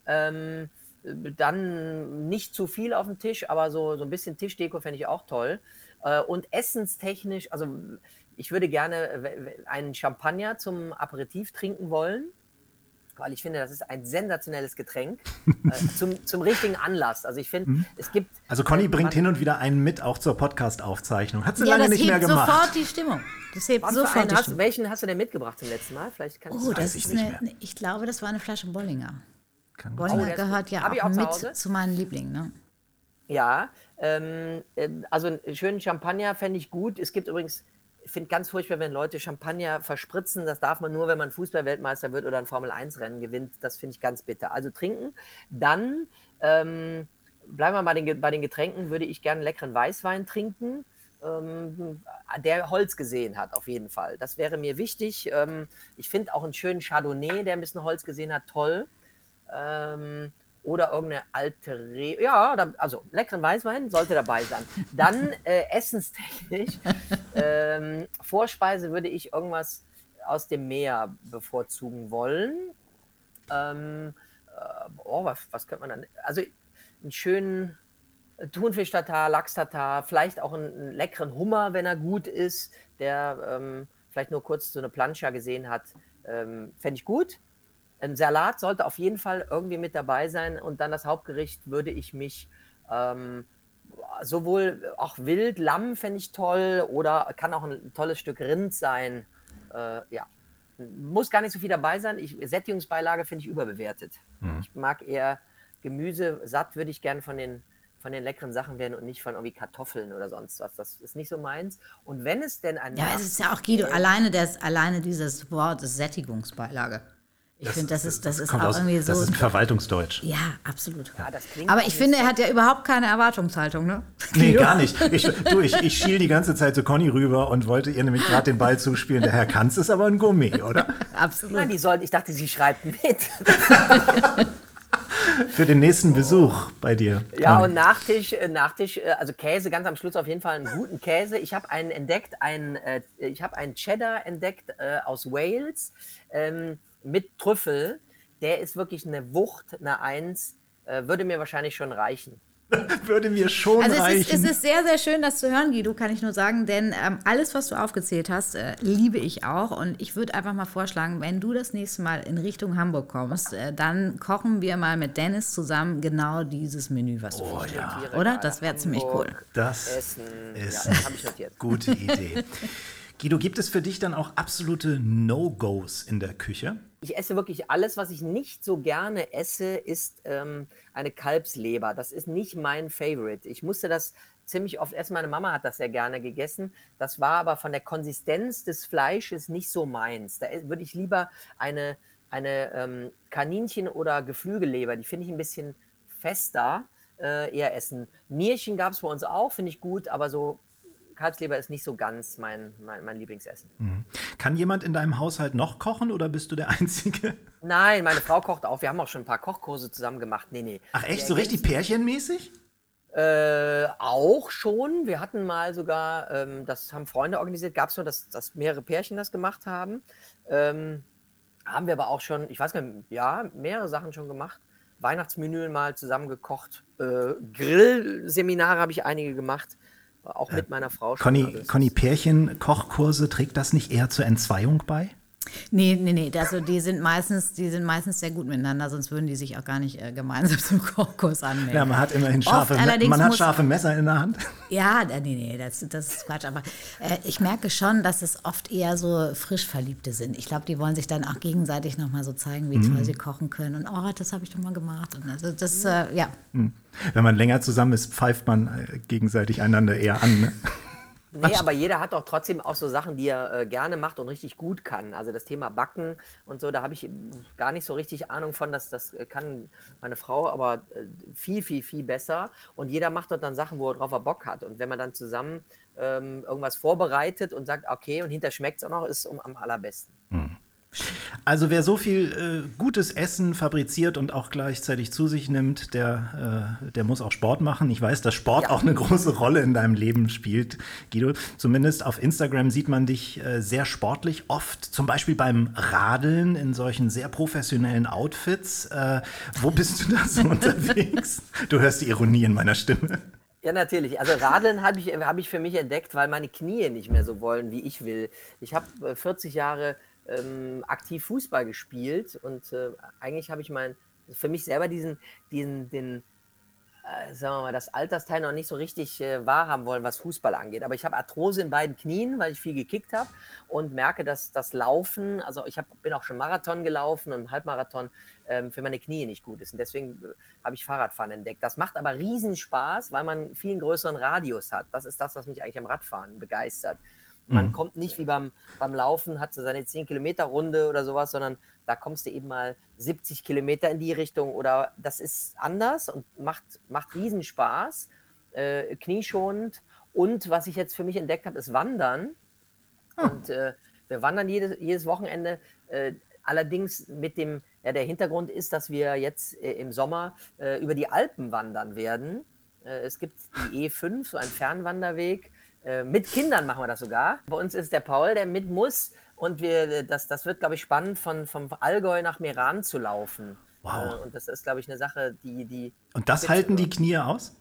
Ähm, dann nicht zu viel auf dem Tisch, aber so, so ein bisschen Tischdeko fände ich auch toll. Äh, und essenstechnisch, also ich würde gerne einen Champagner zum Aperitif trinken wollen weil ich finde, das ist ein sensationelles Getränk [LAUGHS] äh, zum, zum richtigen Anlass. Also ich finde, mhm. es gibt. Also Conny äh, bringt hin und wieder einen mit, auch zur Podcast-Aufzeichnung. Hat sie ja, lange nicht mehr gemacht. sofort die Stimmung. Das hebt Was sofort die hast, Welchen hast du denn mitgebracht zum letzten Mal? Vielleicht kannst oh, das ist eine, ich glaube, das war eine Flasche Bollinger. Kann Bollinger oh, gehört ja auch, auch mit zu, zu meinen Lieblingen. Ne? Ja, ähm, äh, also einen schönen Champagner fände ich gut. Es gibt übrigens finde ganz furchtbar, wenn Leute Champagner verspritzen. Das darf man nur, wenn man Fußballweltmeister wird oder ein Formel-1-Rennen gewinnt. Das finde ich ganz bitter. Also trinken. Dann ähm, bleiben wir bei den, bei den Getränken, würde ich gerne leckeren Weißwein trinken, ähm, der Holz gesehen hat, auf jeden Fall. Das wäre mir wichtig. Ähm, ich finde auch einen schönen Chardonnay, der ein bisschen Holz gesehen hat, toll. Ähm, oder irgendeine alte Re Ja, also leckeren Weißwein sollte dabei sein. Dann äh, essenstechnisch. [LAUGHS] ähm, Vorspeise würde ich irgendwas aus dem Meer bevorzugen wollen. Ähm, äh, oh, was, was könnte man dann? Also einen schönen Thunfisch-Tatar, Lachs-Tatar, vielleicht auch einen, einen, leckeren Hummer, wenn er gut ist, der ähm, vielleicht nur kurz so eine Plancha gesehen hat. Ähm, Fände ich gut. Ein Salat sollte auf jeden Fall irgendwie mit dabei sein und dann das Hauptgericht würde ich mich ähm, sowohl auch Wild, Lamm fände ich toll oder kann auch ein tolles Stück Rind sein. Äh, ja, muss gar nicht so viel dabei sein. Ich, Sättigungsbeilage finde ich überbewertet. Mhm. Ich mag eher Gemüse. Satt würde ich gerne von den, von den leckeren Sachen werden und nicht von irgendwie Kartoffeln oder sonst was. Das ist nicht so meins. Und wenn es denn ein. Ja, es ist ja auch Guido, [LAUGHS] alleine, das, alleine dieses Wort Sättigungsbeilage. Ich finde, das ist, das, das ist auch aus, irgendwie so. Das ist ein Verwaltungsdeutsch. Ja, absolut. Ja, Aber ich finde, er hat ja überhaupt keine Erwartungshaltung, ne? Nee, [LAUGHS] gar nicht. Ich, du, ich, ich schiel die ganze Zeit zu Conny rüber und wollte ihr nämlich gerade den Ball zuspielen. Der Herr Kanz ist aber ein Gourmet, oder? [LAUGHS] absolut. Nein, die soll, ich dachte, sie schreibt mit. [LAUGHS] Für den nächsten Besuch bei dir. Ja, und Nachtisch, äh, Nachtisch, äh, also Käse, ganz am Schluss auf jeden Fall einen guten Käse. Ich habe einen entdeckt, einen, äh, ich habe einen Cheddar entdeckt aus Wales. Ähm, mit Trüffel, der ist wirklich eine Wucht, eine Eins. äh, würde mir wahrscheinlich schon reichen. [LAUGHS] Würde mir schon Also es ist, reichen. es ist sehr, sehr schön, das zu hören, Guido, kann ich nur sagen, denn ähm, alles, was du aufgezählt hast, äh, liebe ich auch. Und ich würde einfach mal vorschlagen, wenn du das nächste Mal in Richtung Hamburg kommst, äh, dann kochen wir mal mit Dennis zusammen genau dieses Menü, was du Oh. Notiere Oder? Das wäre ziemlich cool. Das Essen, ist ja, notiert. gute Idee. [LAUGHS] Guido, gibt es für dich dann auch absolute No-Gos in der Küche? Ich esse wirklich alles, was ich nicht so gerne esse, ist ähm, eine Kalbsleber. Das ist nicht mein Favorite. Ich musste das ziemlich oft essen. Meine Mama hat das sehr gerne gegessen. Das war aber von der Konsistenz des Fleisches nicht so meins. Da würde ich lieber eine, eine ähm, Kaninchen- oder Geflügelleber, die finde ich ein bisschen fester, äh, eher essen. Nierchen gab es bei uns auch, finde ich gut, aber so Kalbsleber ist nicht so ganz mein, mein, mein Lieblingsessen. Kann jemand in deinem Haushalt noch kochen oder bist du der [LAUGHS] Einzige? Nein, meine Frau kocht auch. Wir haben auch schon ein paar Kochkurse zusammen gemacht. Nee, nee. Ach echt, so richtig pärchenmäßig? Äh, auch schon. Wir hatten mal sogar, ähm, das haben Freunde organisiert, gab es nur, dass, dass mehrere Pärchen das gemacht haben. Ähm, haben wir aber auch schon, ich weiß gar nicht, ja, mehrere Sachen schon gemacht. Weihnachtsmenü mal zusammen gekocht. Äh, Grillseminare habe ich einige gemacht. Auch mit meiner Frau schon. Conny, Conny ist- Pärchen-Kochkurse, trägt das nicht eher zur Entzweiung bei? Nee, nee, nee. Also die sind meistens, die sind meistens sehr gut miteinander, sonst würden die sich auch gar nicht äh, gemeinsam [LAUGHS] zum Kochkurs anmelden. Ja, man hat immerhin scharfe, allerdings man hat scharfe Messer in der Hand. [LAUGHS] Ja, nee, nee, das, das ist Quatsch. Aber äh, ich merke schon, dass es oft eher so frisch Verliebte sind. Ich glaube, die wollen sich dann auch gegenseitig nochmal so zeigen, wie Mhm. toll sie kochen können. Und oh, das habe ich doch mal gemacht. Und also das, äh, ja. Wenn man länger zusammen ist, pfeift man äh, gegenseitig einander eher an. Ne? Nee, aber jeder hat doch trotzdem auch so Sachen, die er äh, gerne macht und richtig gut kann. Also das Thema Backen und so, da habe ich gar nicht so richtig Ahnung von, dass das äh, kann meine Frau aber äh, viel, viel, viel besser. Und jeder macht dort dann Sachen, wo er drauf er Bock hat. Und wenn man dann zusammen ähm, irgendwas vorbereitet und sagt, okay, und hinter schmeckt es auch noch, ist um, am allerbesten. Also wer so viel äh, gutes Essen fabriziert und auch gleichzeitig zu sich nimmt, der, äh, der muss auch Sport machen. Ich weiß, dass Sport Ja. auch eine große Rolle in deinem Leben spielt, Guido. Zumindest auf Instagram sieht man dich äh, sehr sportlich, oft zum Beispiel beim Radeln in solchen sehr professionellen Outfits. Äh, wo bist du da so [LAUGHS] unterwegs? Du hörst die Ironie in meiner Stimme. Ja, natürlich. Also Radeln habe ich, hab ich für mich entdeckt, weil meine Knie nicht mehr so wollen, wie ich will. Ich habe äh, 40 Jahre ähm, aktiv Fußball gespielt und äh, eigentlich habe ich mein, für mich selber diesen, diesen, den, äh, sagen wir mal, das Altersteil noch nicht so richtig äh, wahrhaben wollen, was Fußball angeht. Aber ich habe Arthrose in beiden Knien, weil ich viel gekickt habe und merke, dass das Laufen, also ich hab, bin auch schon Marathon gelaufen und Halbmarathon, ähm, für meine Knie nicht gut ist. Und deswegen äh, habe ich Fahrradfahren entdeckt. Das macht aber riesen Spaß, weil man viel einen größeren Radius hat. Das ist das, was mich eigentlich am Radfahren begeistert. Man kommt nicht wie beim, beim Laufen, hat so seine 10 Kilometer Runde oder sowas, sondern da kommst du eben mal 70 Kilometer in die Richtung oder das ist anders und macht, macht riesen Spaß, äh, knieschonend. Und was ich jetzt für mich entdeckt habe, ist Wandern. Und äh, wir wandern jedes, jedes Wochenende. Äh, allerdings mit dem, ja, der Hintergrund ist, dass wir jetzt äh, im Sommer äh, über die Alpen wandern werden. Äh, es gibt die E5, so einen Fernwanderweg. Äh, mit Kindern machen wir das sogar. Bei uns ist der Paul, der mit muss. Und wir, äh, das, das wird, glaube ich, spannend, von, vom Allgäu nach Meran zu laufen. Wow. Äh, und das ist, glaube ich, eine Sache, die, die Und das halten die Knie aus?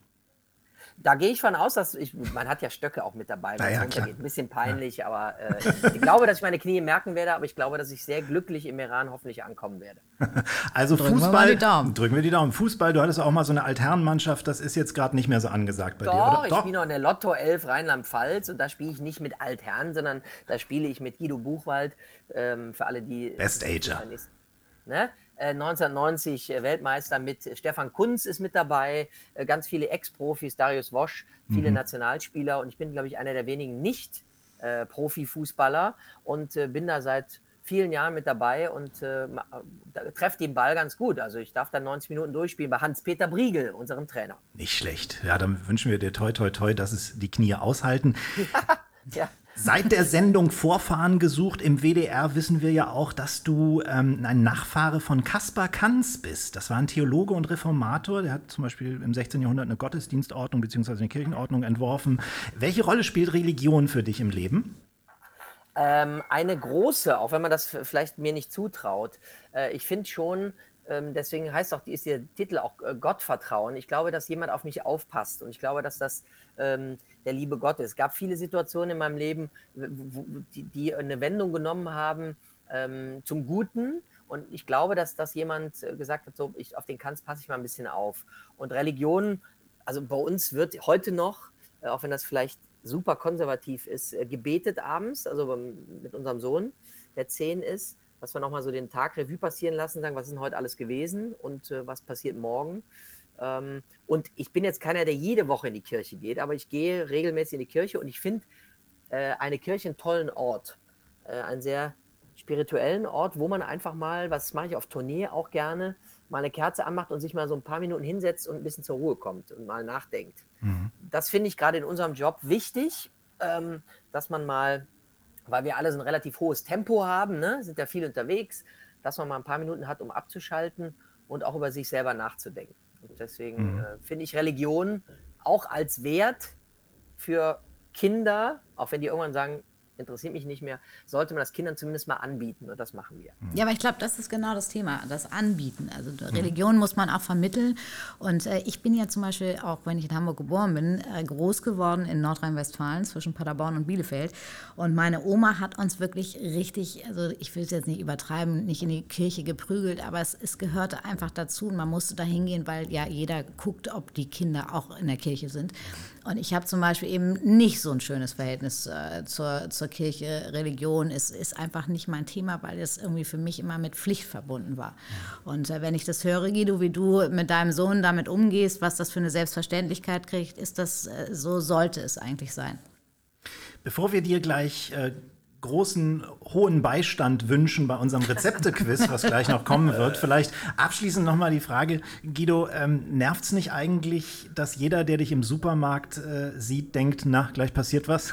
Da gehe ich von aus, dass ich, man hat ja Stöcke auch mit dabei, wenn es ja, runtergeht. klar. Ein bisschen peinlich, aber äh, ich glaube, dass ich meine Knie merken werde, aber ich glaube, dass ich sehr glücklich im Iran hoffentlich ankommen werde. [LAUGHS] Also Drücken wir Fußball. mal die Daumen. Drücken wir die Daumen. Fußball, du hattest auch mal so eine Altherrenmannschaft, das ist jetzt gerade nicht mehr so angesagt bei dir, Doch, oder? ich spiele noch in der Lotto 11 Rheinland-Pfalz und da spiele ich nicht mit Altherren, sondern da spiele ich mit Guido Buchwald, ähm, für alle, die... Best Ager. Ne? Äh, 1990 äh, Weltmeister mit Stefan Kunz ist mit dabei, äh, ganz viele Ex-Profis, Darius Wosch, viele Nationalspieler und ich bin, glaube ich, einer der wenigen Nicht-Profi-Fußballer und äh, bin da seit vielen Jahren mit dabei und äh, treffe den Ball ganz gut. Also ich darf dann 90 Minuten durchspielen bei Hans-Peter Briegel, unserem Trainer. Nicht schlecht. Ja, dann wünschen wir dir toi toi toi, dass es die Knie aushalten. [LAUGHS] Ja. Seit der Sendung Vorfahren gesucht im WDR wissen wir ja auch, dass du ähm, ein Nachfahre von Kaspar Kanz bist. Das war ein Theologe und Reformator. Der hat zum Beispiel im 16. Jahrhundert eine Gottesdienstordnung bzw. eine Kirchenordnung entworfen. Welche Rolle spielt Religion für dich im Leben? Ähm, eine große, auch wenn man das vielleicht mir nicht zutraut. Äh, ich finde schon, ähm, deswegen heißt auch, ist der Titel auch äh, Gottvertrauen. Ich glaube, dass jemand auf mich aufpasst und ich glaube, dass das ähm, der liebe Gott ist. Es gab viele Situationen in meinem Leben, die, eine Wendung genommen haben ähm, zum Guten. Und ich glaube, dass das jemand äh, gesagt hat, so, ich, auf den Kanz passe ich mal ein bisschen auf. Und Religion, also bei uns wird heute noch, äh, auch wenn das vielleicht super konservativ ist, äh, gebetet abends, also mit unserem Sohn, der zehn ist dass wir nochmal so den Tag Revue passieren lassen, sagen, was ist denn heute alles gewesen und äh, was passiert morgen. Ähm, und ich bin jetzt keiner, der jede Woche in die Kirche geht, aber ich gehe regelmäßig in die Kirche und ich finde äh, eine Kirche einen tollen Ort, äh, einen sehr spirituellen Ort, wo man einfach mal, was mache ich auf Tournee auch gerne, mal eine Kerze anmacht und sich mal so ein paar Minuten hinsetzt und ein bisschen zur Ruhe kommt und mal nachdenkt. Mhm. Das finde ich gerade in unserem Job wichtig, ähm, dass man mal weil wir alle so ein relativ hohes Tempo haben, ne? sind ja viel unterwegs, dass man mal ein paar Minuten hat, um abzuschalten und auch über sich selber nachzudenken. Und deswegen mhm. äh, finde ich Religion auch als Wert für Kinder, auch wenn die irgendwann sagen, interessiert mich nicht mehr, sollte man das Kindern zumindest mal anbieten und das machen wir. Ja, aber ich glaube, das ist genau das Thema, das Anbieten. Also Religion muss man auch vermitteln und äh, ich bin ja zum Beispiel, auch wenn ich in Hamburg geboren bin, äh, groß geworden in Nordrhein-Westfalen zwischen Paderborn und Bielefeld und meine Oma hat uns wirklich richtig, also ich will es jetzt nicht übertreiben, nicht in die Kirche geprügelt, aber es, es gehörte einfach dazu und man musste da hingehen, weil ja jeder guckt, ob die Kinder auch in der Kirche sind. Und ich habe zum Beispiel eben nicht so ein schönes Verhältnis äh, zur, zur Kirche. Religion ist, ist einfach nicht mein Thema, weil es irgendwie für mich immer mit Pflicht verbunden war. Und äh, wenn ich das höre, Guido, wie du mit deinem Sohn damit umgehst, was das für eine Selbstverständlichkeit kriegt, ist das, äh, so sollte es eigentlich sein. Bevor wir dir gleich äh, großen, hohen Beistand wünschen bei unserem Rezepte-Quiz, was gleich noch kommen wird. Vielleicht abschließend nochmal die Frage, Guido, ähm, nervt es nicht eigentlich, dass jeder, der dich im Supermarkt äh, sieht, denkt, na, gleich passiert was?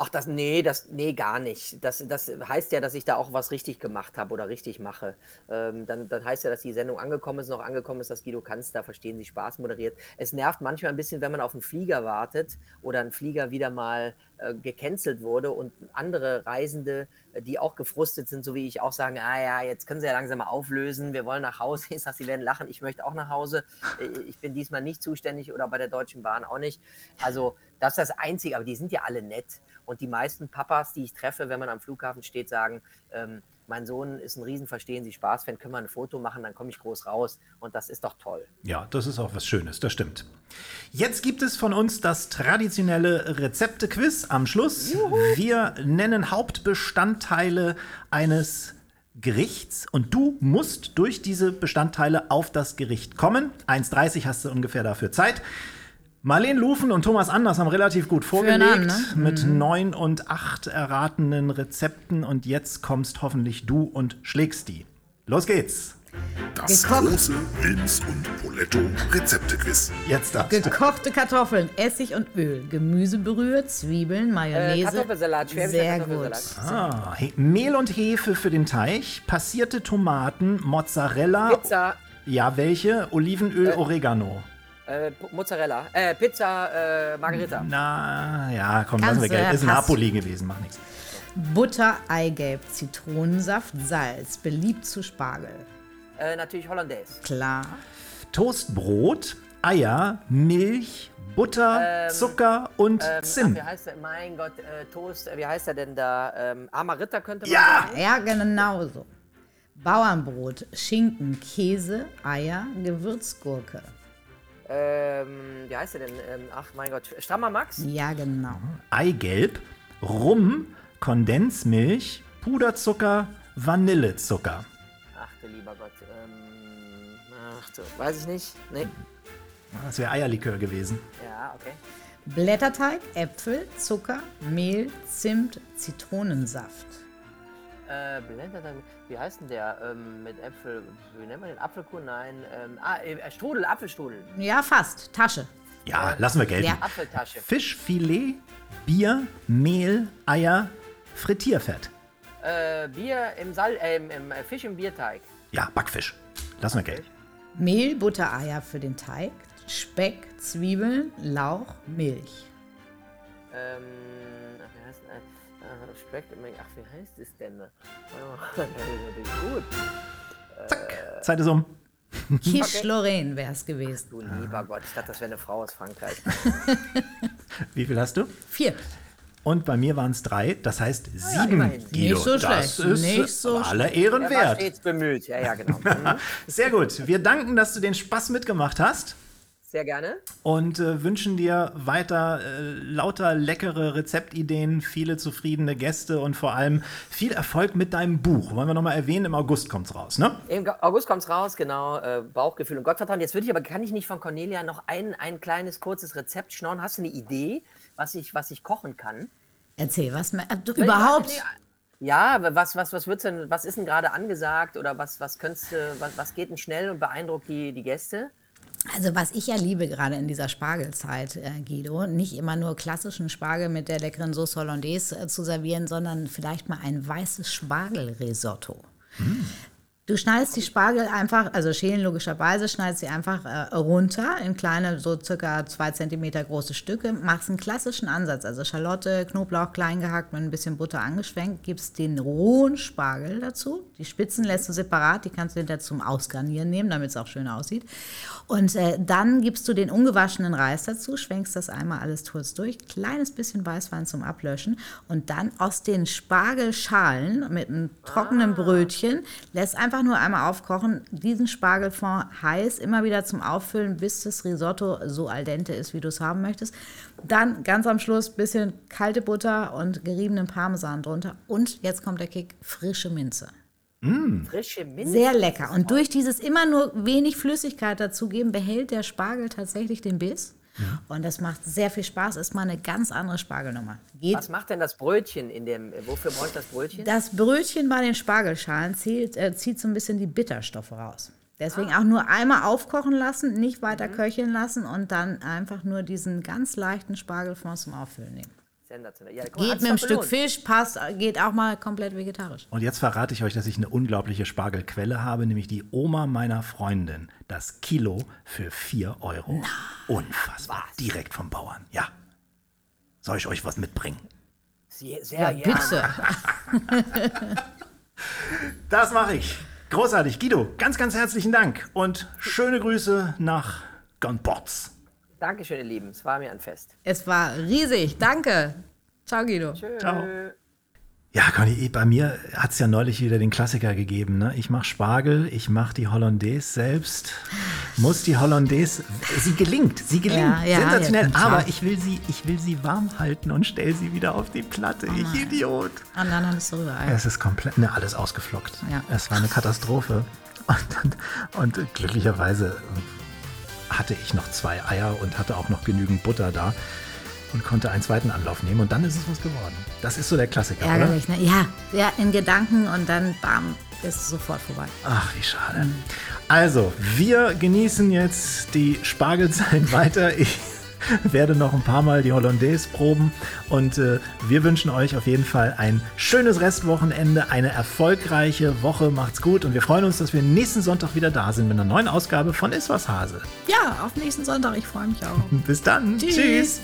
Ach, das, nee, das, nee, gar nicht. Das, das heißt ja, dass ich da auch was richtig gemacht habe oder richtig mache. Ähm, dann, dann heißt ja, dass die Sendung angekommen ist, noch angekommen ist, dass Guido Kanz da verstehen Sie Spaß moderiert. Es nervt manchmal ein bisschen, wenn man auf einen Flieger wartet oder ein Flieger wieder mal äh, gecancelt wurde und andere Reisende, äh, die auch gefrustet sind, so wie ich auch sagen, ah ja, jetzt können Sie ja langsam mal auflösen, wir wollen nach Hause. [LAUGHS] Ich sage, Sie werden lachen, ich möchte auch nach Hause. Äh, ich bin diesmal nicht zuständig oder bei der Deutschen Bahn auch nicht. Also das ist das Einzige, aber die sind ja alle nett. Und die meisten Papas, die ich treffe, wenn man am Flughafen steht, sagen, ähm, mein Sohn ist ein riesen Verstehen Sie Spaß-Fan, können wir ein Foto machen, dann komme ich groß raus. Und das ist doch toll. Ja, das ist auch was Schönes, das stimmt. Jetzt gibt es von uns das traditionelle Rezepte-Quiz am Schluss. Juhu. Wir nennen Hauptbestandteile eines Gerichts und du musst durch diese Bestandteile auf das Gericht kommen. 1,30 hast du ungefähr dafür Zeit. Marlene Lufen und Thomas Anders haben relativ gut vorgelegt an, ne? mit mhm. neun und acht erratenen Rezepten und jetzt kommst hoffentlich du und schlägst die. Los geht's! Das Gekocht. große Wilms und Poletto Rezeptequiz. Jetzt das. Gekochte Kartoffeln, Essig und Öl, Gemüsebrühe, Zwiebeln, Mayonnaise. Äh, Kartoffelsalat, Sehr gut. Ah, Mehl und Hefe für den Teig, passierte Tomaten, Mozzarella. Pizza. Ja, welche? Olivenöl, äh, Oregano. Äh, Mozzarella. Äh, Pizza äh, Margherita. Na, ja, komm, lassen wir Geld. Ist Napoli gewesen, macht nichts. Butter, Eigelb, Zitronensaft, Salz. Beliebt zu Spargel. Äh, natürlich Hollandaise. Klar. Toastbrot, Eier, Milch, Butter, ähm, Zucker und ähm, Zimt. Ach, wie heißt der? Mein Gott, äh, Toast, äh, wie heißt er denn da? Ähm, Amaritta könnte man ja. sagen. Ja, genau so. Bauernbrot, Schinken, Käse, Eier, Gewürzgurke. Ähm, wie heißt er denn? Ähm, ach mein Gott, Strammer Max? Ja, genau. Eigelb, Rum, Kondensmilch, Puderzucker, Vanillezucker. Ach du lieber Gott. Ähm, ach du, weiß ich nicht. Nee. Das wäre Eierlikör gewesen. Ja, okay. Blätterteig, Äpfel, Zucker, Mehl, Zimt, Zitronensaft. Äh, wie heißt denn der? Ähm, mit Äpfel, wie nennt man den? Apfelkuchen? Nein. Ähm, ah, äh, Strudel, Apfelstrudel. Ja, fast. Tasche. Ja, lassen wir gelten. Ja. Apfeltasche. Fischfilet, Bier, Mehl, Eier, Frittierfett. Äh, Bier im Sal, äh, im, im äh, Fisch im Bierteig. Ja, Backfisch. Lassen wir gelten. Mehl, Butter, Eier für den Teig, Speck, Zwiebeln, Lauch, Milch. Ähm, äh, Speck, ach, wie heißt es denn? Oh, [LAUGHS] das ist natürlich gut. Zack, Zeit ist um. Quiche Lorraine wäre es gewesen. Du lieber Gott, ich dachte, das wäre eine Frau aus Frankreich. [LAUGHS] Wie viel hast du? Vier. Und bei mir waren es drei, das heißt sieben. immerhin. Guido. Nicht so das schlecht, ist nicht so aller Ehren Er wert. stets bemüht. Ja, ja, genau. [LAUGHS] Mhm. Sehr gut. Wir danken, dass du den Spaß mitgemacht hast. Sehr gerne. und äh, wünschen dir weiter äh, lauter leckere Rezeptideen, viele zufriedene Gäste und vor allem viel Erfolg mit deinem Buch. Wollen wir nochmal erwähnen, im August kommt's raus, ne? Im August kommt es raus, genau. Äh, Bauchgefühl und Gottvertrauen. Jetzt würde ich aber, kann ich nicht von Cornelia noch ein, ein kleines, kurzes Rezept schnorren? Hast du eine Idee, was ich, was ich kochen kann? Erzähl, was äh, du, überhaupt. Ja, was, was, was, wird's denn, was ist denn gerade angesagt oder was, was, könntest, du- was, was geht denn schnell und beeindruckt die, die Gäste? Also was ich ja liebe gerade in dieser Spargelzeit, äh, Guido, nicht immer nur klassischen Spargel mit der leckeren Sauce Hollandaise äh, zu servieren, sondern vielleicht mal ein weißes Spargelrisotto. Du schneidest die Spargel einfach, also schälen logischerweise, schneidest sie einfach äh, runter in kleine, so circa zwei Zentimeter große Stücke, machst einen klassischen Ansatz, also Schalotte, Knoblauch klein gehackt mit ein bisschen Butter angeschwenkt, gibst den rohen Spargel dazu. Die Spitzen lässt du separat, die kannst du hinterher zum Ausgarnieren nehmen, damit es auch schön aussieht. Und äh, dann gibst du den ungewaschenen Reis dazu, schwenkst das einmal alles kurz durch, kleines bisschen Weißwein zum Ablöschen und dann aus den Spargelschalen mit einem trockenen Brötchen lässt einfach nur einmal aufkochen, diesen Spargelfond heiß immer wieder zum Auffüllen, bis das Risotto so al dente ist, wie du es haben möchtest. Dann ganz am Schluss bisschen kalte Butter und geriebenen Parmesan drunter und jetzt kommt der Kick, frische Minze. Frische Minze. Sehr lecker. Und durch dieses immer nur wenig Flüssigkeit dazugeben, behält der Spargel tatsächlich den Biss. Und das macht sehr viel Spaß, ist mal eine ganz andere Spargelnummer. Geht Was macht denn das Brötchen in dem, wofür brauche ich das Brötchen? das Brötchen bei den Spargelschalen zieht, äh, zieht so ein bisschen die Bitterstoffe raus. Deswegen auch nur einmal aufkochen lassen, nicht weiter köcheln lassen und dann einfach nur diesen ganz leichten Spargelfond zum Auffüllen nehmen. Sensationell. Ja, Geht mit einem Stück. Fisch, passt, geht auch mal komplett vegetarisch. Und jetzt verrate ich euch, dass ich eine unglaubliche Spargelquelle habe, nämlich die Oma meiner Freundin. Das Kilo für 4 Euro. Unfassbar. Direkt vom Bauern. Ja. Soll ich euch was mitbringen? Sehr, sehr Ja, gerne. bitte. [LAUGHS] Das mache ich. Großartig. Guido, ganz, ganz herzlichen Dank und schöne Grüße nach Gonbotz. Dankeschön, ihr Lieben. Es war mir ein Fest. Es war riesig. Danke. Ciao, Guido. Ciao. Ja, Conny, bei mir hat es ja neulich wieder den Klassiker gegeben. Ne? Ich mache Spargel, ich mache die Hollandaise selbst. Muss die Hollandaise, sie gelingt, sie gelingt. Ja, ja, Sensationell. ja, aber ich will, sie, ich will sie warm halten und stelle sie wieder auf die Platte. ich Idiot. Und dann hattest du Rührei. Es ist komplett, ne, alles ausgeflockt. Ja. Es war eine Katastrophe. Und, und glücklicherweise hatte ich noch zwei Eier und hatte auch noch genügend Butter da und konnte einen zweiten Anlauf nehmen und dann ist es was geworden. Das ist so der Klassiker, oder? Ärgerlich, ne? Ja, ja, in Gedanken und dann bam, ist es sofort vorbei. Ach, wie schade. Also, wir genießen jetzt die Spargelzeit [LAUGHS] weiter. Ich [LAUGHS] werde noch ein paar Mal die Hollandaise proben und äh, wir wünschen euch auf jeden Fall ein schönes Restwochenende, eine erfolgreiche Woche. Macht's gut und wir freuen uns, dass wir nächsten Sonntag wieder da sind mit einer neuen Ausgabe von Iswas Hase. Ja, auf nächsten Sonntag. Ich freue mich auch. [LAUGHS] Bis dann. Tschüss. Tschüss.